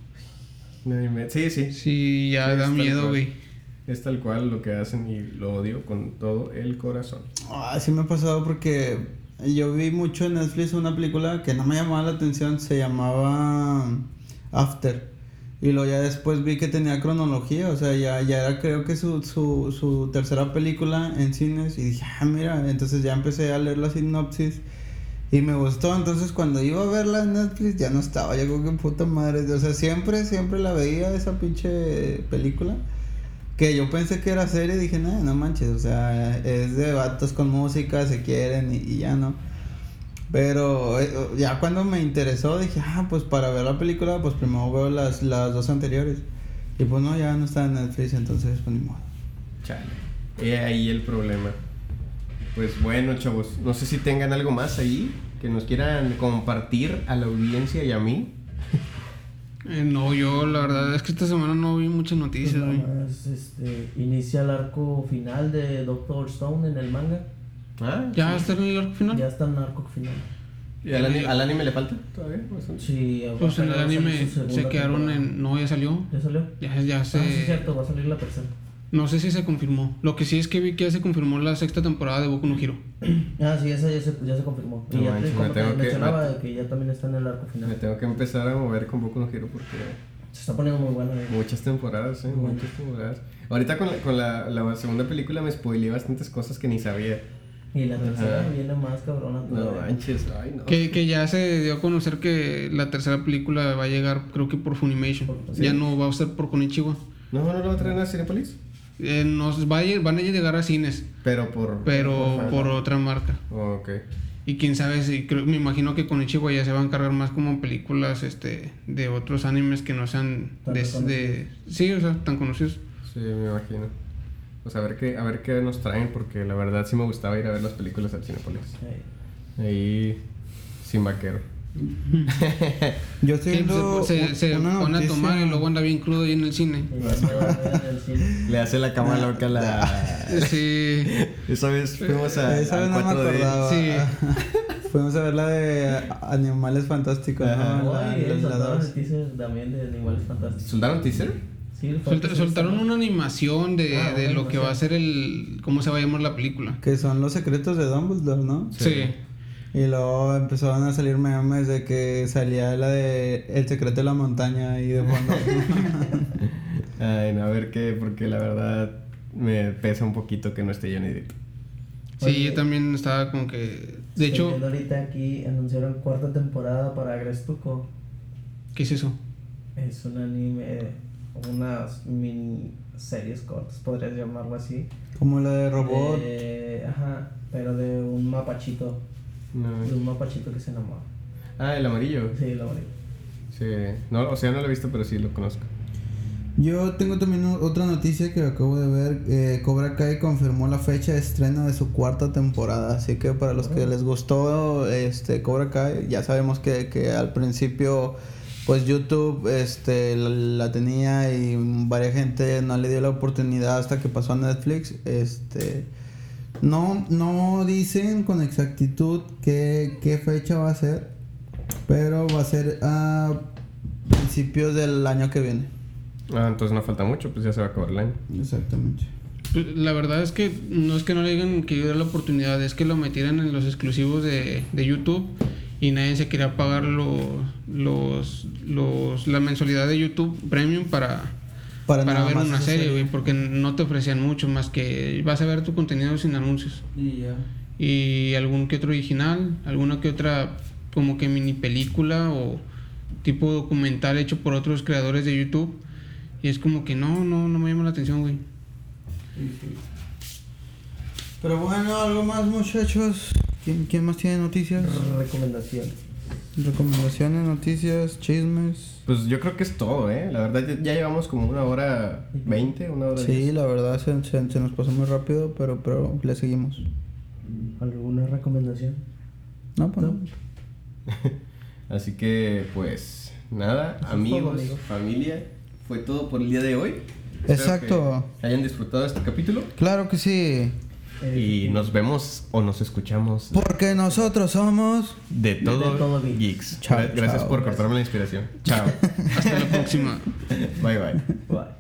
Sí, sí. Sí, ya Sí, da miedo, güey. Es tal cual lo que hacen y lo odio con todo el corazón. Ah, sí me ha pasado porque yo vi mucho en Netflix una película que no me llamaba la atención, se llamaba After. Y luego ya después vi que tenía cronología, o sea, ya, ya era creo que su, su, su tercera película en cines y dije, ah, mira, entonces ya empecé a leer la sinopsis y me gustó, entonces cuando iba a verla en Netflix ya no estaba, ya como que puta madre, o sea, siempre, siempre la veía esa pinche película. Que yo pensé que era serie y dije, no, no manches, o sea, es de vatos con música, se quieren y, y ya no. Pero eh, ya cuando me interesó dije, ah, pues para ver la película, pues primero veo las, las dos anteriores. Y pues no, ya no está en Netflix, entonces pues ni modo. Chale. He ahí el problema. Pues bueno, chavos, no sé si tengan algo más ahí que nos quieran compartir a la audiencia y a mí. Eh, no, yo la verdad es que esta semana no vi muchas Pues noticias, güey. este, inicia el arco final de Doctor Stone en el manga. Ah, ¿Ya está en el arco final? Ya está en el arco final. ¿Y al, ani- al anime le falta todavía? Bastante. Sí, Pues en el anime se quedaron temporada. en... No, ya salió. ¿Ya salió? Ya, ya Ah, sí, es se... cierto, va a salir la tercera. No sé si se confirmó. Lo que sí es que vi que ya se confirmó la sexta temporada de Boku no Hero. Ah, sí, esa ya se, ya se confirmó. Y No ya manches, me te tengo que- mencionaba, me- de que ya también está en el arco Me final. tengo que empezar a mover con Boku no Hero porque Se está poniendo muy buena. eh. muchas temporadas, ¿eh? Bueno. Muchas temporadas. Ahorita con, la, con la, la segunda película me spoileé bastantes cosas que ni sabía. Y la tercera Ajá. viene más cabrona No manches, ay no. Que, que ya se dio a conocer que la tercera película va a llegar, creo que por Funimation. Por- Ya no va a ser por Konichiwa. No, no lo va a traer a Cinepolis. Eh, nos va a ir- van a llegar a cines, Pero por. pero por otra marca. Oh, ok. Y quién sabe si, creo, me imagino que con Ichigo ya se va a encargar más como películas este de otros animes que no sean Tan de, sí, o sea, tan conocidos. Sí, me imagino. Pues a ver qué, a ver qué nos traen, porque la verdad sí me gustaba ir a ver las películas al Cinepolis. Ahí, sin vaquero. Yo estoy viendo se, se una pone a tomar y luego anda bien crudo ahí en el cine. Se. Le hace la cama loca a la... Sí. Esa vez fuimos a, Esa vez no me 4D. acordaba. Sí. Fuimos a ver la de Animales Fantásticos, Ajá. ¿no? La, Oye, la- la soltaron dos. el teaser también de Animales Fantásticos. ¿Soldaron teaser? Sí, Solta- soltaron una animación de, Ah, de lo que va a ser el. ¿Cómo se va a llamar la película? Que son los secretos de Dumbledore, ¿no? Sí. Y luego empezaron a salir memes de que salía la de El secreto de la montaña ahí de fondo. Ay, no, a ver qué, porque la verdad me pesa un poquito que no esté Johnny Depp. Sí, Oye. yo también estaba como que. De Estoy hecho, viendo ahorita aquí anunciaron cuarta temporada para Agrestuco. ¿qué es eso? Es un anime, unas mini series cortas, podrías llamarlo así. Como la de Robot. De- ajá, pero de un mapachito. No. De un mapachito que se enamora. Ah, el amarillo. Sí, lo bonito. Sí. No, o sea, no lo he visto, pero sí lo conozco. Yo tengo también otra noticia que acabo de ver. Eh, Cobra Kai confirmó la fecha de estreno de su cuarta temporada. Así que para los que les gustó este Cobra Kai, ya sabemos que, que al principio pues YouTube este, la, la tenía y varias gente no le dio la oportunidad hasta que pasó a Netflix. Este, no, no dicen con exactitud qué, qué fecha va a ser, pero va a ser a principios del año que viene. Ah, entonces no falta mucho, pues ya se va a acabar el año. Exactamente. Pues, La verdad es que no es que no le digan que diera la oportunidad, es que lo metieran en los exclusivos de, de YouTube y nadie se quería pagar lo- los, los, la mensualidad de YouTube Premium para, Para, ver una serie, güey, porque no te ofrecían mucho más que vas a ver tu contenido sin anuncios. Y ya. Y algún que otro original, alguna que otra como que mini película o tipo documental hecho por otros creadores de YouTube. Y es como que no, no, no me llama la atención, güey. Pero bueno, algo más muchachos. ¿Quién, quién más tiene noticias? Recomendación. Recomendaciones, noticias, chismes. Pues yo creo que es todo, ¿eh? La verdad ya, ya llevamos como una hora veinte, una hora Sí, diez. la verdad se, se- se nos pasó muy rápido, pero, pero le seguimos. ¿Alguna recomendación? No, pues no. Así que, pues, nada, Eso amigos, todo, amigo. familia, fue todo por el día de hoy. Exacto. Espero que hayan disfrutado este capítulo. Claro que sí. Eh, Y nos vemos o nos escuchamos Porque nosotros somos. de todo, todo geeks. geeks. Chao, Gra- Gracias chao. por cortarme la inspiración. Chao. Hasta la próxima. bye bye.